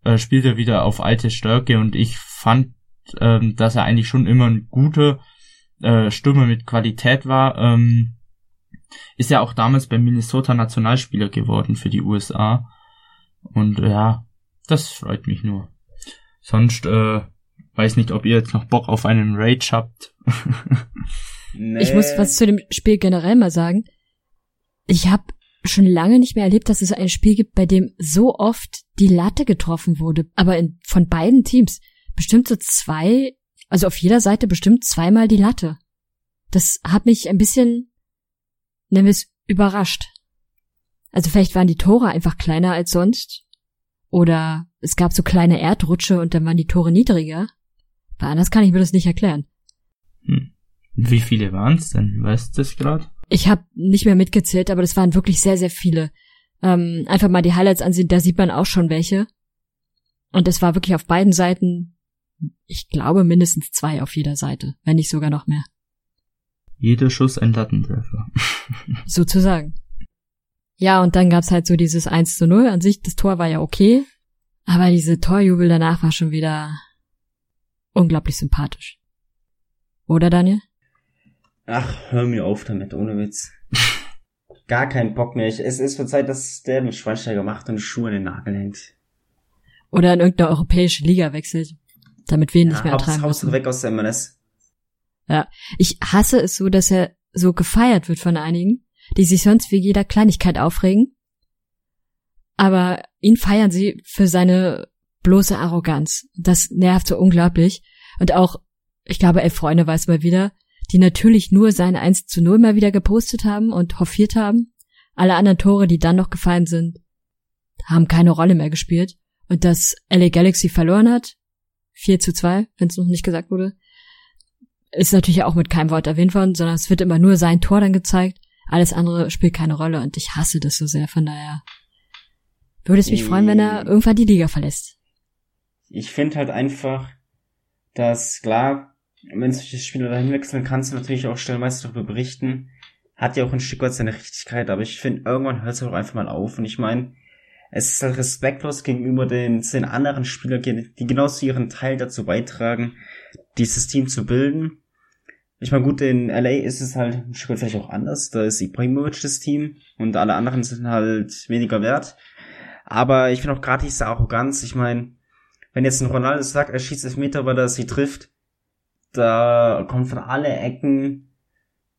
äh, spielt er wieder auf alte Stärke und ich fand, ähm, dass er eigentlich schon immer ein guter äh, Stürmer mit Qualität war, ähm, ist ja auch damals beim Minnesota Nationalspieler geworden für die USA. Und ja, das freut mich nur. Sonst äh, weiß nicht, ob ihr jetzt noch Bock auf einen Rage habt. nee. Ich muss was zu dem Spiel generell mal sagen. Ich habe schon lange nicht mehr erlebt, dass es ein Spiel gibt, bei dem so oft die Latte getroffen wurde, aber in, von beiden Teams. Bestimmt so zwei also auf jeder Seite bestimmt zweimal die Latte. Das hat mich ein bisschen, nennen wir es, überrascht. Also vielleicht waren die Tore einfach kleiner als sonst. Oder es gab so kleine Erdrutsche und dann waren die Tore niedriger. Aber anders kann ich mir das nicht erklären. Hm. Wie viele waren es denn? Weißt du das gerade? Ich habe nicht mehr mitgezählt, aber das waren wirklich sehr, sehr viele. Ähm, einfach mal die Highlights ansehen, da sieht man auch schon welche. Und es war wirklich auf beiden Seiten ich glaube, mindestens zwei auf jeder Seite, wenn nicht sogar noch mehr. Jeder Schuss ein Lattentreffer. (laughs) Sozusagen. Ja, und dann gab's halt so dieses 1 zu 0. An sich, das Tor war ja okay, aber diese Torjubel danach war schon wieder unglaublich sympathisch. Oder, Daniel? Ach, hör mir auf damit, ohne Witz. (laughs) Gar keinen Bock mehr. Ich, es ist für Zeit, dass der mit Schweinsteiger macht und Schuhe in den Nagel hängt. Oder in irgendeine europäische Liga wechselt damit wir ihn ja, nicht mehr ertragen Haus, müssen. weg aus der MLS. Ja, ich hasse es so, dass er so gefeiert wird von einigen, die sich sonst wie jeder Kleinigkeit aufregen. Aber ihn feiern sie für seine bloße Arroganz. Das nervt so unglaublich. Und auch, ich glaube, elf Freunde weiß mal wieder, die natürlich nur sein 1 zu 0 mal wieder gepostet haben und hoffiert haben. Alle anderen Tore, die dann noch gefallen sind, haben keine Rolle mehr gespielt. Und dass LA Galaxy verloren hat, 4 zu 2, wenn es noch nicht gesagt wurde. Ist natürlich auch mit keinem Wort erwähnt worden, sondern es wird immer nur sein Tor dann gezeigt. Alles andere spielt keine Rolle und ich hasse das so sehr, von daher würde es mich freuen, wenn er irgendwann die Liga verlässt. Ich finde halt einfach, dass klar, wenn solche Spieler dahin wechseln, kannst du natürlich auch stellenweise darüber berichten. Hat ja auch ein Stück weit seine Richtigkeit, aber ich finde, irgendwann hört es auch einfach mal auf. Und ich meine, es ist halt respektlos gegenüber den zehn anderen Spielern, die genauso ihren Teil dazu beitragen, dieses Team zu bilden. Ich meine, gut, in LA ist es halt ein Stück vielleicht auch anders. Da ist Ibrahimovic das Team und alle anderen sind halt weniger wert. Aber ich finde auch gerade diese Arroganz, ich meine, wenn jetzt ein Ronaldo sagt, er schießt elf Meter, weil er sie trifft, da kommt von alle Ecken,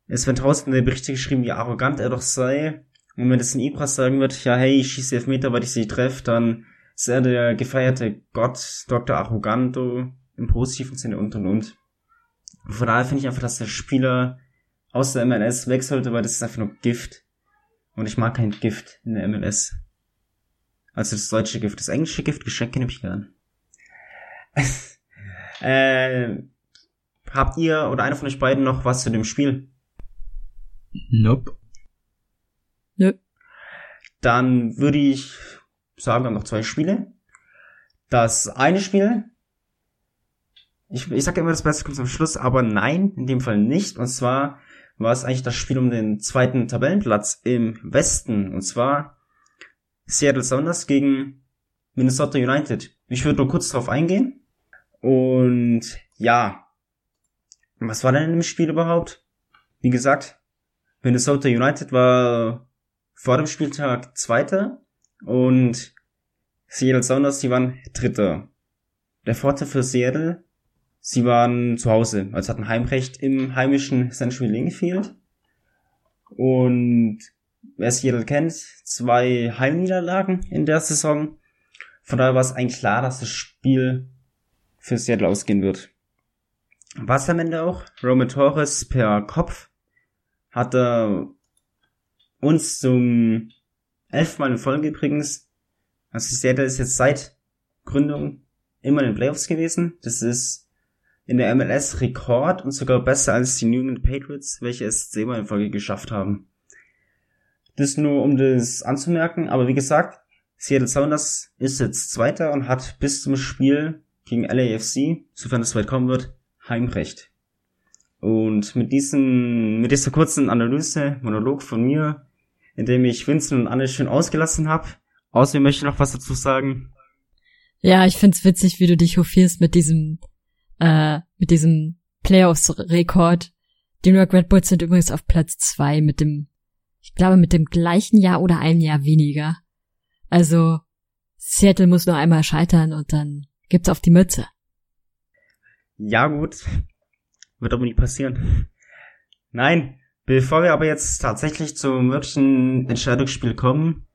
es in der Berichte geschrieben, wie arrogant er doch sei. Und wenn das ein Ibras sagen wird, ja hey, ich schieße Elfmeter, weil ich sie treffe, dann ist er der gefeierte Gott, Dr. Arroganto, im positiven Sinne und und und. Von daher finde ich einfach, dass der Spieler aus der MLS weg sollte, weil das ist einfach nur Gift. Und ich mag kein Gift in der MLS. Also das deutsche Gift. Das englische Gift, Geschenke nehme ich gern. (laughs) äh, Habt ihr oder einer von euch beiden noch was zu dem Spiel? Nope. Nö. Dann würde ich sagen, wir haben noch zwei Spiele. Das eine Spiel, ich, ich sage immer, das Beste kommt zum Schluss, aber nein, in dem Fall nicht. Und zwar war es eigentlich das Spiel um den zweiten Tabellenplatz im Westen. Und zwar Seattle Sounders gegen Minnesota United. Ich würde nur kurz drauf eingehen. Und ja, was war denn im Spiel überhaupt? Wie gesagt, Minnesota United war vor dem Spieltag Zweiter und Seattle Sounders, die waren Dritter. Der Vorteil für Seattle, sie waren zu Hause, also hatten Heimrecht im heimischen Century Link Field. Und wer Seattle kennt, zwei Heimniederlagen in der Saison. Von daher war es eigentlich klar, dass das Spiel für Seattle ausgehen wird. Was am Ende auch? Roman Torres per Kopf hat er uns zum elfmal in Folge übrigens. Also Seattle ist jetzt seit Gründung immer in den Playoffs gewesen. Das ist in der MLS Rekord und sogar besser als die New England Patriots, welche es zehnmal in Folge geschafft haben. Das nur um das anzumerken, aber wie gesagt, Seattle Sounders ist jetzt Zweiter und hat bis zum Spiel gegen LAFC, sofern es weit kommen wird, Heimrecht. Und mit diesem, mit dieser kurzen Analyse, Monolog von mir, in dem ich Vincent und Anne schön ausgelassen habe, außerdem möchte ich noch was dazu sagen. Ja, ich find's witzig, wie du dich hofierst mit diesem, äh, mit diesem Playoffs-Rekord. Die New York Red Bulls sind übrigens auf Platz zwei mit dem, ich glaube, mit dem gleichen Jahr oder einem Jahr weniger. Also, Seattle muss nur einmal scheitern und dann gibt's auf die Mütze. Ja, gut. Wird aber nicht passieren. Nein, bevor wir aber jetzt tatsächlich zum wirklichen Entscheidungsspiel kommen,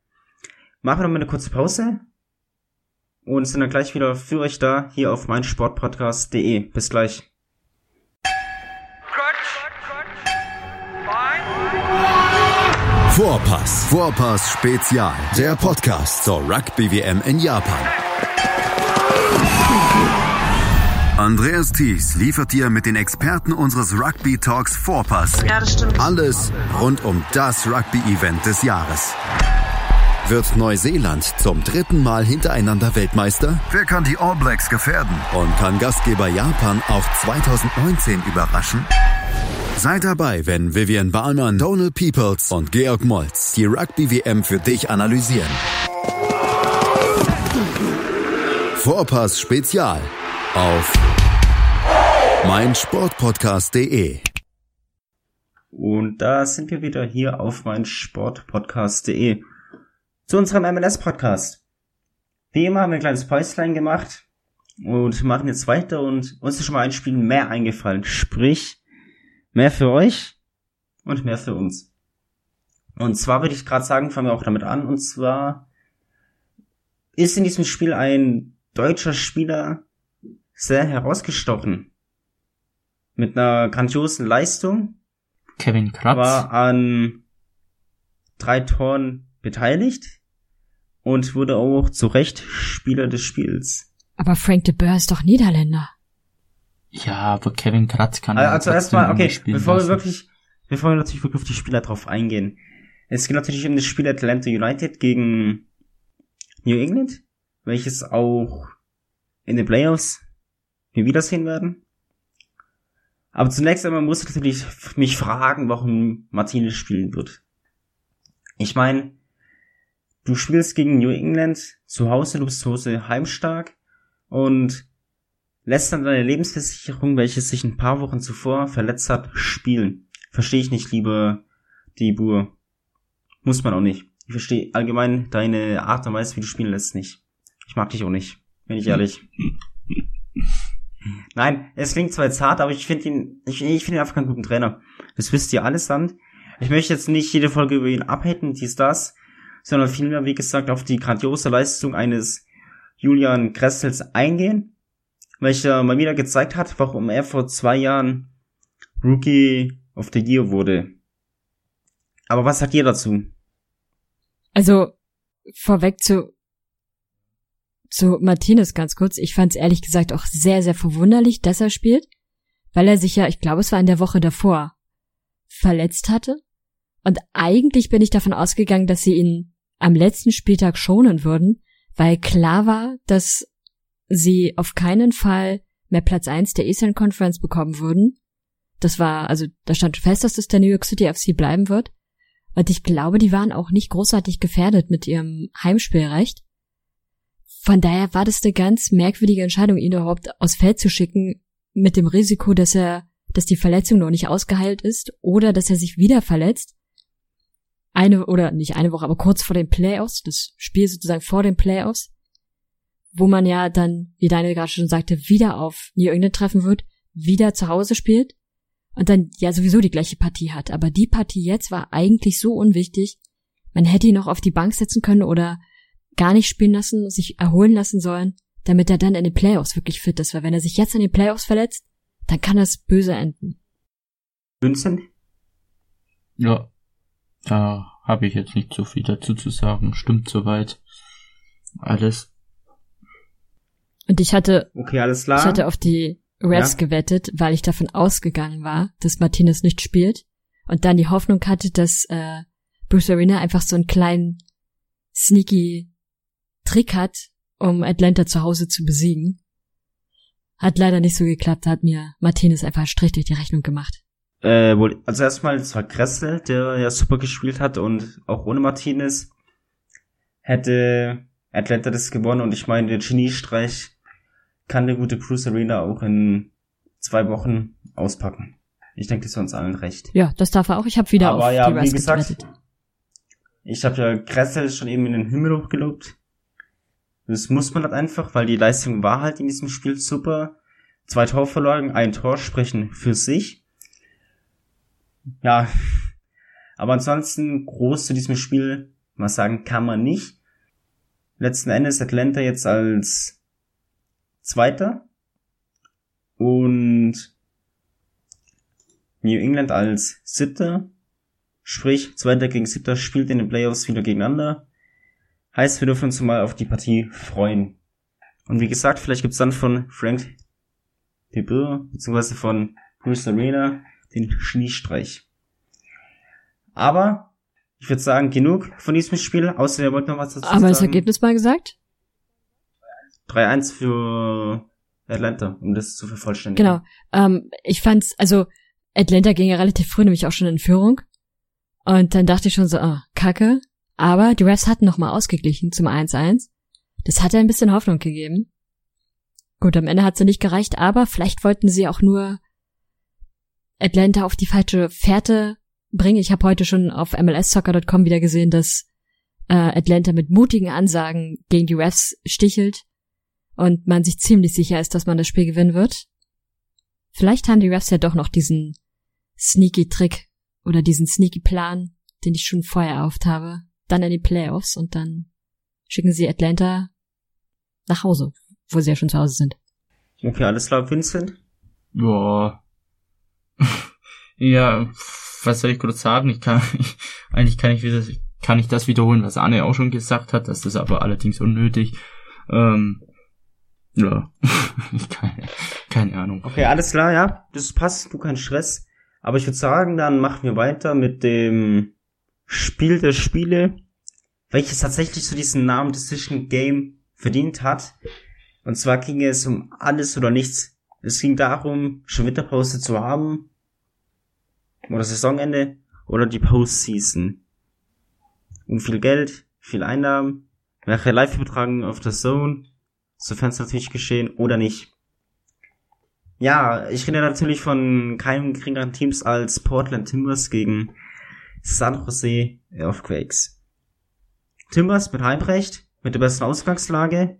machen wir noch mal eine kurze Pause und sind dann gleich wieder für euch da hier auf meinsportpodcast.de. Bis gleich. Vorpass. Vorpass Spezial. Der Podcast zur Rugby WM in Japan. Andreas Thies liefert dir mit den Experten unseres Rugby Talks Vorpass Ja, das stimmt. alles rund um das Rugby-Event des Jahres. Wird Neuseeland zum dritten Mal hintereinander Weltmeister? Wer kann die All Blacks gefährden? Und kann Gastgeber Japan auch 2019 überraschen? Sei dabei, wenn Vivian Bahlmann, Donald Peoples und Georg Moltz die Rugby-WM für dich analysieren. Vorpass Spezial auf meinsportpodcast.de. Und da sind wir wieder hier auf meinsportpodcast.de zu unserem MLS-Podcast. Wie immer haben wir ein kleines Päuslein gemacht und machen jetzt weiter und uns ist schon mal ein Spiel mehr eingefallen. Sprich, mehr für euch und mehr für uns. Und zwar würde ich gerade sagen, fangen wir auch damit an. Und zwar ist in diesem Spiel ein deutscher Spieler sehr herausgestochen. Mit einer grandiosen Leistung. Kevin Kratz. War an drei Toren beteiligt und wurde auch zu Recht Spieler des Spiels. Aber Frank de Boer ist doch Niederländer. ja, aber Kevin Kratz kann Also trotzdem erstmal, okay, bevor wir lassen. wirklich, bevor wir natürlich wirklich auf die Spieler drauf eingehen. Es geht natürlich um das Spiel Atlanta United gegen New England, welches auch in den Playoffs wir wiedersehen werden. Aber zunächst einmal muss ich natürlich mich fragen, warum Martinez spielen wird. Ich meine, du spielst gegen New England zu Hause, du bist zu Hause heimstark und lässt dann deine Lebensversicherung, welche sich ein paar Wochen zuvor verletzt hat, spielen. Verstehe ich nicht, lieber Debur. Muss man auch nicht. Ich verstehe allgemein deine Art und Weise, wie du spielen lässt, nicht. Ich mag dich auch nicht, bin ich ehrlich. Nein, es klingt zwar jetzt hart, aber ich finde ihn, ich, ich finde ihn einfach keinen guten Trainer. Das wisst ihr allesamt. Ich möchte jetzt nicht jede Folge über ihn abhaten, dies, das, sondern vielmehr, wie gesagt, auf die grandiose Leistung eines Julian Gressels eingehen, welcher mal wieder gezeigt hat, warum er vor zwei Jahren Rookie of the Year wurde. Aber was sagt ihr dazu? Also, vorweg zu, zu Martinez ganz kurz. Ich fand es ehrlich gesagt auch sehr, sehr verwunderlich, dass er spielt. weil er sich ja, ich glaube, es war in der Woche davor, verletzt hatte. Und eigentlich bin ich davon ausgegangen, dass sie ihn am letzten Spieltag schonen würden, weil klar war, dass sie auf keinen Fall mehr Platz eins der Eastern Conference bekommen würden. Das war, also da stand fest, dass es der New York City FC bleiben wird. Und ich glaube, die waren auch nicht großartig gefährdet mit ihrem Heimspielrecht. Von daher war das eine ganz merkwürdige Entscheidung, ihn überhaupt aus Feld zu schicken, mit dem Risiko, dass er, dass die Verletzung noch nicht ausgeheilt ist oder dass er sich wieder verletzt. Eine oder nicht eine Woche, aber kurz vor den Playoffs, das Spiel sozusagen vor den Playoffs, wo man ja dann, wie Daniel gerade schon sagte, wieder auf New England treffen wird, wieder zu Hause spielt und dann ja sowieso die gleiche Partie hat. Aber die Partie jetzt war eigentlich so unwichtig, man hätte ihn noch auf die Bank setzen können oder gar nicht spielen lassen, sich erholen lassen sollen, damit er dann in den Playoffs wirklich fit ist. Weil wenn er sich jetzt in den Playoffs verletzt, dann kann das böse enden. Vincent? Ja, da habe ich jetzt nicht so viel dazu zu sagen. Stimmt soweit. Alles. Und ich hatte, Okay, alles klar. ich hatte auf die Refs Ja. gewettet, weil ich davon ausgegangen war, dass Martinez nicht spielt und dann die Hoffnung hatte, dass äh, Bruce Arena einfach so einen kleinen sneaky Trick hat, um Atlanta zu Hause zu besiegen. Hat leider nicht so geklappt, da hat mir Martinez einfach einen Strich durch die Rechnung gemacht. Äh, wohl, also erstmal, es war Kressel, der ja super gespielt hat und auch ohne Martinez hätte Atlanta das gewonnen und ich meine, der Geniestreich kann der gute Bruce Arena auch in zwei Wochen auspacken. Ich denke, das ist uns allen recht. Ja, das darf er auch. Ich habe wieder Aber auf ja, die wie gesagt, ich habe ja Kressel schon eben in den Himmel hochgelobt. Das muss man halt einfach, weil die Leistung war halt in diesem Spiel super. Zwei Torvorlagen, ein Tor sprechen für sich. Ja, aber ansonsten groß zu diesem Spiel mal sagen kann man nicht. Letzten Endes Atlanta jetzt als Zweiter und New England als Siebter. Sprich, Zweiter gegen Siebter spielt in den Playoffs wieder gegeneinander. Heißt, wir dürfen uns mal auf die Partie freuen. Und wie gesagt, vielleicht gibt's dann von Frank de Boer, beziehungsweise von Bruce Arena, den Schneestreich. Aber, ich würde sagen, genug von diesem Spiel, außer ihr wollt noch was dazu sagen. Aber das Ergebnis mal gesagt? 3-1 für Atlanta, um das zu vervollständigen. Genau. Ähm, ich fand's, also Atlanta ging ja relativ früh nämlich auch schon in Führung. Und dann dachte ich schon so, ah, kacke. Aber die Refs hatten nochmal ausgeglichen zum 1-1. Das hatte ein bisschen Hoffnung gegeben. Gut, am Ende hat sie nicht gereicht, aber vielleicht wollten sie auch nur Atlanta auf die falsche Fährte bringen. Ich habe heute schon auf MLSsoccer.com wieder gesehen, dass äh, Atlanta mit mutigen Ansagen gegen die Refs stichelt und man sich ziemlich sicher ist, dass man das Spiel gewinnen wird. Vielleicht haben die Refs ja doch noch diesen sneaky Trick oder diesen sneaky Plan, den ich schon vorher erhofft habe, dann in die Playoffs und dann schicken sie Atlanta nach Hause, wo sie ja schon zu Hause sind. Okay, alles klar, Vincent? Boah. Ja, was soll ich kurz sagen? Ich kann, (laughs) eigentlich kann ich kann ich das wiederholen, was Arne auch schon gesagt hat. Das ist aber allerdings unnötig. Ähm, ja, (laughs) ich keine, keine Ahnung. Okay, alles klar, ja. Das passt, du kein Stress. Aber ich würde sagen, dann machen wir weiter mit dem Spiel der Spiele, welches tatsächlich so diesen Namen Decision Game verdient hat. Und zwar ging es um alles oder nichts. Es ging darum, schon Winterpause zu haben. Oder Saisonende. Oder die Postseason. Um viel Geld, viel Einnahmen. Welche Live-Übertragung auf der Zone. Sofern es natürlich geschehen oder nicht. Ja, ich rede natürlich von keinem geringeren Teams als Portland Timbers gegen San Jose Earthquakes. Timbers mit Heimrecht, mit der besten Ausgangslage.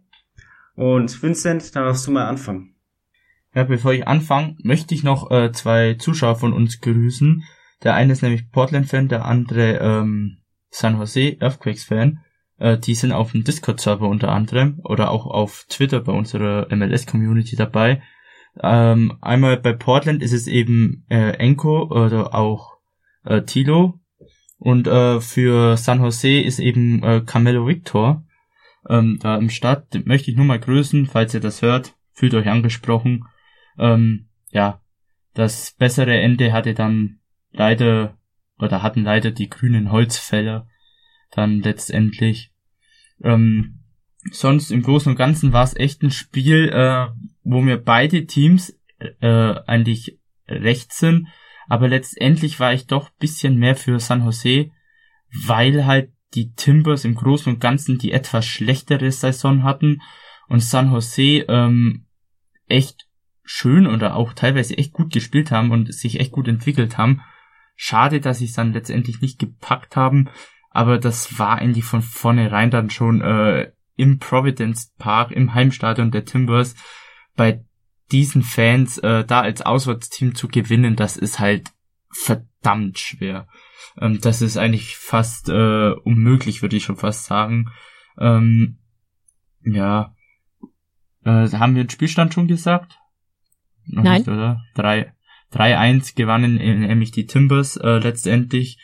Und Vincent, dann darfst du mal anfangen. Ja, bevor ich anfange, möchte ich noch äh, zwei Zuschauer von uns grüßen. Der eine ist nämlich Portland-Fan, der andere ähm, San Jose Earthquakes-Fan. Äh, die sind auf dem Discord-Server unter anderem oder auch auf Twitter bei unserer MLS-Community dabei. Ähm, einmal bei Portland ist es eben äh, Enko oder auch äh, Tilo. Und äh, für San Jose ist eben äh, Carmelo Victor ähm, da im Start. Den möchte ich nur mal grüßen, falls ihr das hört. Fühlt euch angesprochen. Ähm, ja, Das bessere Ende hatte dann leider, oder hatten leider die grünen Holzfäller dann letztendlich. Ähm, sonst im Großen und Ganzen war es echt ein Spiel, äh, wo mir beide Teams äh, eigentlich recht sind, aber letztendlich war ich doch bisschen mehr für San Jose, weil halt die Timbers im Großen und Ganzen die etwas schlechtere Saison hatten und San Jose ähm, echt schön oder auch teilweise echt gut gespielt haben und sich echt gut entwickelt haben. Schade, dass sie es dann letztendlich nicht gepackt haben, aber das war eigentlich von vornherein dann schon äh, im Providence Park, im Heimstadion der Timbers, bei diesen Fans äh, da als Auswärtsteam zu gewinnen, das ist halt verdammt schwer. Ähm, das ist eigentlich fast äh, unmöglich, würde ich schon fast sagen. Ähm, ja. Äh, haben wir den Spielstand schon gesagt? Noch Nein. Nicht, oder? 3-1 gewannen nämlich die Timbers äh, letztendlich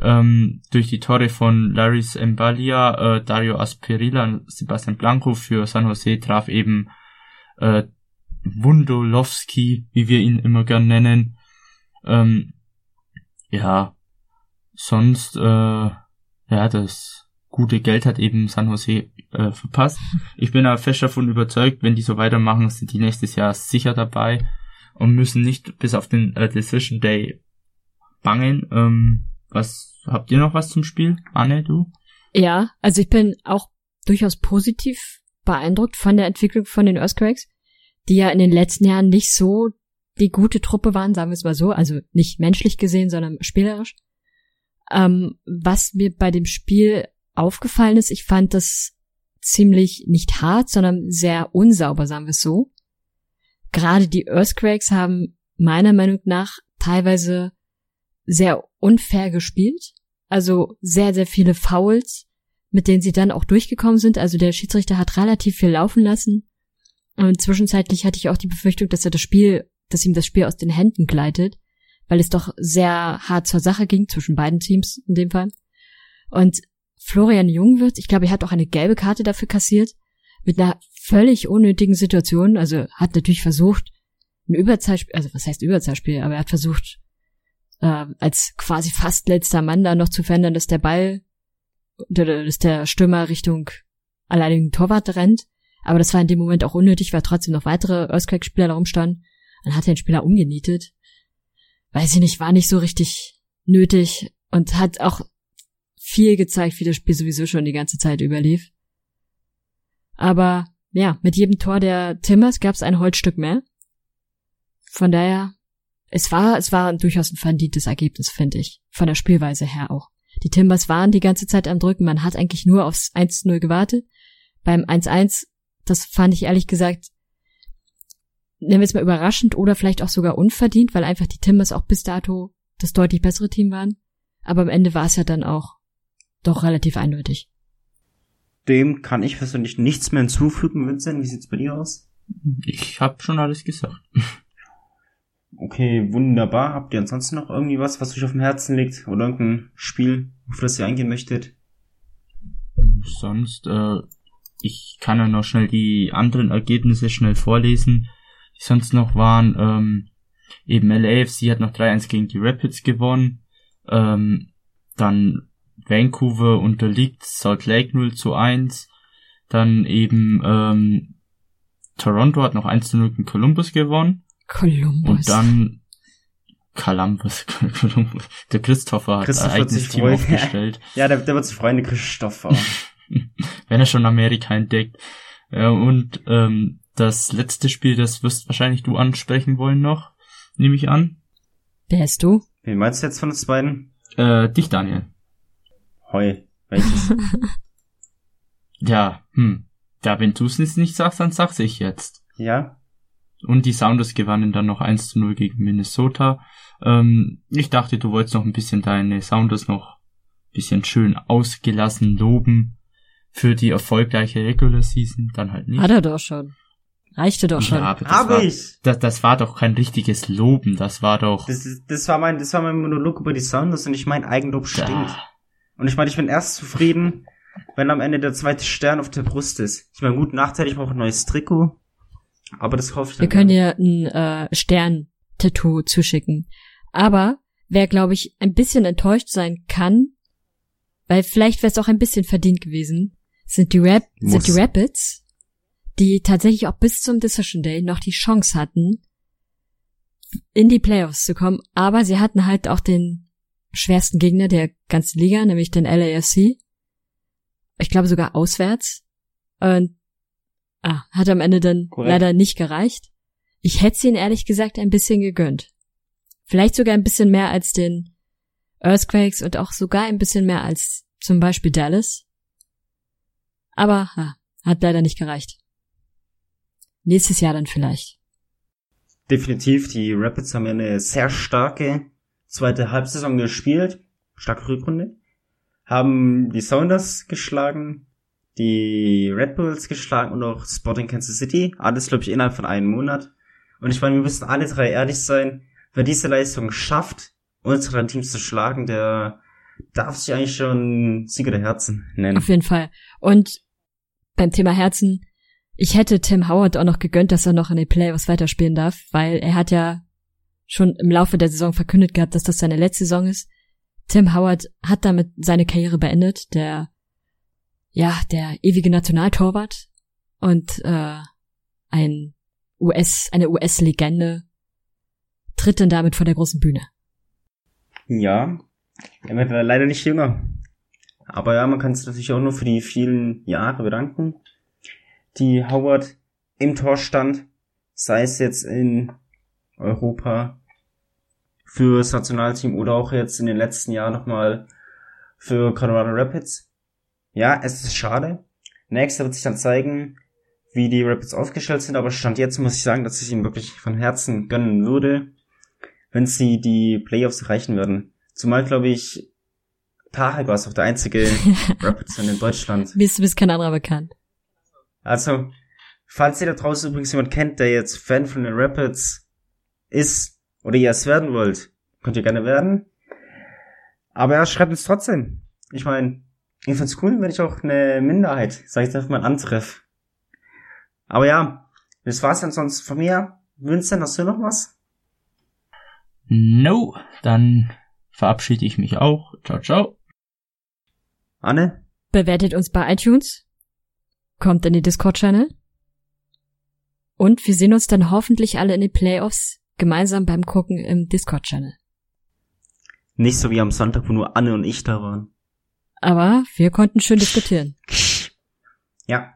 ähm, durch die Tore von Laris Mbalia, äh, Dario Asperilla und Sebastian Blanco für San Jose traf eben äh, Wundolowski, wie wir ihn immer gern nennen. Ähm, ja, sonst, äh, ja, das gute Geld hat eben San Jose äh, verpasst. Ich bin aber fest davon überzeugt, wenn die so weitermachen, sind die nächstes Jahr sicher dabei und müssen nicht bis auf den äh, Decision Day bangen. Ähm, was habt ihr noch was zum Spiel? Anne, du? Ja, also ich bin auch durchaus positiv beeindruckt von der Entwicklung von den Earthquakes, die ja in den letzten Jahren nicht so die gute Truppe waren, sagen wir es mal so, also nicht menschlich gesehen, sondern spielerisch. Ähm, was mir bei dem Spiel aufgefallen ist, ich fand das ziemlich nicht hart, sondern sehr unsauber, sagen wir es so. Gerade die Earthquakes haben meiner Meinung nach teilweise sehr unfair gespielt. Also sehr, sehr viele Fouls, mit denen sie dann auch durchgekommen sind. Also der Schiedsrichter hat relativ viel laufen lassen. Und zwischenzeitlich hatte ich auch die Befürchtung, dass er das Spiel, dass ihm das Spiel aus den Händen gleitet, weil es doch sehr hart zur Sache ging zwischen beiden Teams in dem Fall. Und Florian Jungwirth, ich glaube, er hat auch eine gelbe Karte dafür kassiert, mit einer völlig unnötigen Situation. Also hat natürlich versucht, ein Überzahlspiel, also was heißt Überzahlspiel, aber er hat versucht, äh, als quasi fast letzter Mann da noch zu verändern, dass der Ball, dass der Stürmer Richtung alleinigen Torwart rennt. Aber das war in dem Moment auch unnötig, weil trotzdem noch weitere Earthquake-Spieler da rumstanden. Dann hat er den Spieler umgenietet. Weiß ich nicht, war nicht so richtig nötig und hat auch viel gezeigt, wie das Spiel sowieso schon die ganze Zeit überlief. Aber ja, mit jedem Tor der Timbers gab es ein Holzstück mehr. Von daher es war, es war durchaus ein verdientes Ergebnis, finde ich. Von der Spielweise her auch. Die Timbers waren die ganze Zeit am Drücken. Man hat eigentlich nur aufs 1-0 gewartet. Beim 1-1, das fand ich ehrlich gesagt, nennen wir es mal überraschend oder vielleicht auch sogar unverdient, weil einfach die Timbers auch bis dato das deutlich bessere Team waren. Aber am Ende war es ja dann auch doch relativ eindeutig. Dem kann ich persönlich nichts mehr hinzufügen, Vincent. Wie sieht's bei dir aus? Ich habe schon alles gesagt. (laughs) Okay, wunderbar. Habt ihr ansonsten noch irgendwie was, was euch auf dem Herzen liegt? Oder irgendein Spiel, auf das ihr eingehen möchtet? Sonst, äh, ich kann ja noch schnell die anderen Ergebnisse schnell vorlesen, die sonst noch waren. Ähm, eben LAFC hat noch 3-1 gegen die Rapids gewonnen. Ähm, dann Vancouver unterliegt Salt Lake 0 zu 1. Dann eben ähm, Toronto hat noch 1 zu 0 gegen Columbus gewonnen. Columbus. Und dann Columbus, (laughs) Columbus. Der Christopher hat Christopher ein eigenes Team freuen. aufgestellt. (laughs) Ja, der, der wird sich freuen, der Christopher. (laughs) Wenn er schon Amerika entdeckt. Ja, und ähm, das letzte Spiel, das wirst wahrscheinlich du ansprechen wollen noch, nehme ich an. Wer bist du? Wen meinst du jetzt von uns beiden? Äh, dich, Daniel. Heu. Welches? (laughs) Ja, hm. Ja, wenn du es nicht sagst, dann sag's ich jetzt. ja? Und die Sounders gewannen dann noch 1 zu 0 gegen Minnesota. Ähm, ich dachte, du wolltest noch ein bisschen deine Sounders noch ein bisschen schön ausgelassen loben für die erfolgreiche Regular Season. Dann halt nicht. Hat er doch schon. Reichte doch schon. Ja, aber das Hab war, ich! Das, das war doch kein richtiges Loben. Das war doch. Das, ist, das war mein, das war mein Monolog über die Sounders und ich mein Eigenlob stinkt. Ja. Und ich meine, ich bin erst zufrieden, wenn am Ende der zweite Stern auf der Brust ist. Ich meine, gut, nachteilig brauche ich ein neues Trikot. Aber das hoffe ich Wir können ja ein äh, Stern Tattoo zuschicken. Aber wer, glaube ich, ein bisschen enttäuscht sein kann, weil vielleicht wäre es auch ein bisschen verdient gewesen, sind die, Rap Muss. sind die Rapids, die tatsächlich auch bis zum Decision Day noch die Chance hatten, in die Playoffs zu kommen, aber sie hatten halt auch den schwersten Gegner der ganzen Liga, nämlich den LAFC. Ich glaube sogar auswärts. Und ah, hat am Ende dann Korrekt. leider nicht gereicht. Ich hätte es ihnen ehrlich gesagt ein bisschen gegönnt. Vielleicht sogar ein bisschen mehr als den Earthquakes und auch sogar ein bisschen mehr als zum Beispiel Dallas. Aber ah, hat leider nicht gereicht. Nächstes Jahr dann vielleicht. Definitiv, die Rapids haben eine sehr starke zweite Halbsaison gespielt, starke Rückrunde, haben die Sounders geschlagen, die Red Bulls geschlagen und auch Sporting Kansas City, alles glaube ich innerhalb von einem Monat. Und ich meine, wir müssen alle drei ehrlich sein, wer diese Leistung schafft, unsere Teams zu schlagen, der darf sich eigentlich schon Sieger der Herzen nennen. Auf jeden Fall. Und beim Thema Herzen, ich hätte Tim Howard auch noch gegönnt, dass er noch in den Playoffs weiterspielen darf, weil er hat ja schon im Laufe der Saison verkündet gehabt, dass das seine letzte Saison ist. Tim Howard hat damit seine Karriere beendet, der ja, der ewige Nationaltorwart und äh, ein US, eine US-Legende tritt dann damit vor der großen Bühne. Ja, er wird leider nicht jünger. Aber ja, man kann sich natürlich auch nur für die vielen Jahre bedanken, die Howard im Tor stand, sei es jetzt in Europa für das Nationalteam oder auch jetzt in den letzten Jahren nochmal für Colorado Rapids. Ja, es ist schade. Nächster wird sich dann zeigen, wie die Rapids aufgestellt sind, aber Stand jetzt muss ich sagen, dass ich ihnen wirklich von Herzen gönnen würde, wenn sie die Playoffs erreichen würden. Zumal, glaube ich, Tarek war es auch der einzige (laughs) Rapids-Fan in Deutschland. Mir ist, mir ist kein anderer bekannt. Also, falls ihr da draußen übrigens jemand kennt, der jetzt Fan von den Rapids ist oder ihr es werden wollt, könnt ihr gerne werden. Aber ja, schreibt uns trotzdem. Ich meine, ich find's cool, wenn ich auch eine Minderheit, sag ich jetzt einfach mal, antreff. Aber ja, das war's dann sonst von mir. Vincent, hast du noch was? No, dann verabschiede ich mich auch. Ciao, ciao. Anne? Bewertet uns bei iTunes. Kommt in die Discord-Channel. Und wir sehen uns dann hoffentlich alle in den Playoffs gemeinsam beim Gucken im Discord-Channel. Nicht so wie am Sonntag, wo nur Anne und ich da waren. Aber wir konnten schön diskutieren. Ja.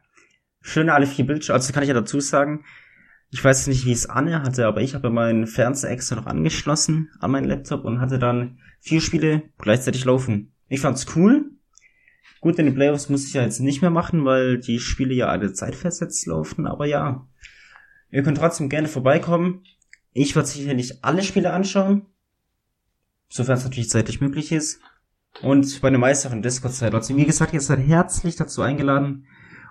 Schöne alle vier Bildschirme. Also kann ich ja dazu sagen, ich weiß nicht, wie es Anne hatte, aber ich habe meinen Fernseher extra noch angeschlossen an meinen Laptop und hatte dann vier Spiele gleichzeitig laufen. Ich fand's cool. Gut, in den Playoffs muss ich ja jetzt nicht mehr machen, weil die Spiele ja alle zeitversetzt laufen, aber ja. Ihr könnt trotzdem gerne vorbeikommen. Ich werde sicherlich alle Spiele anschauen. Sofern es natürlich zeitlich möglich ist. Und bei einem weiteren Discord-Zeit. Also wie gesagt, ihr seid herzlich dazu eingeladen,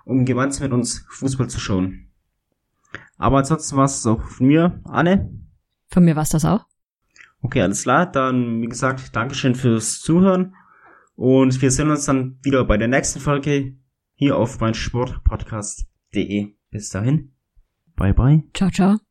um gemeinsam mit uns Fußball zu schauen. Aber ansonsten war es auch von mir. Anne? Von mir war's das auch. Okay, alles klar. Dann, wie gesagt, Dankeschön fürs Zuhören. Und wir sehen uns dann wieder bei der nächsten Folge hier auf meinsportpodcast.de. Bis dahin. Bye bye. Ciao, ciao.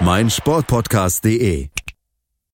meinsportpodcast.de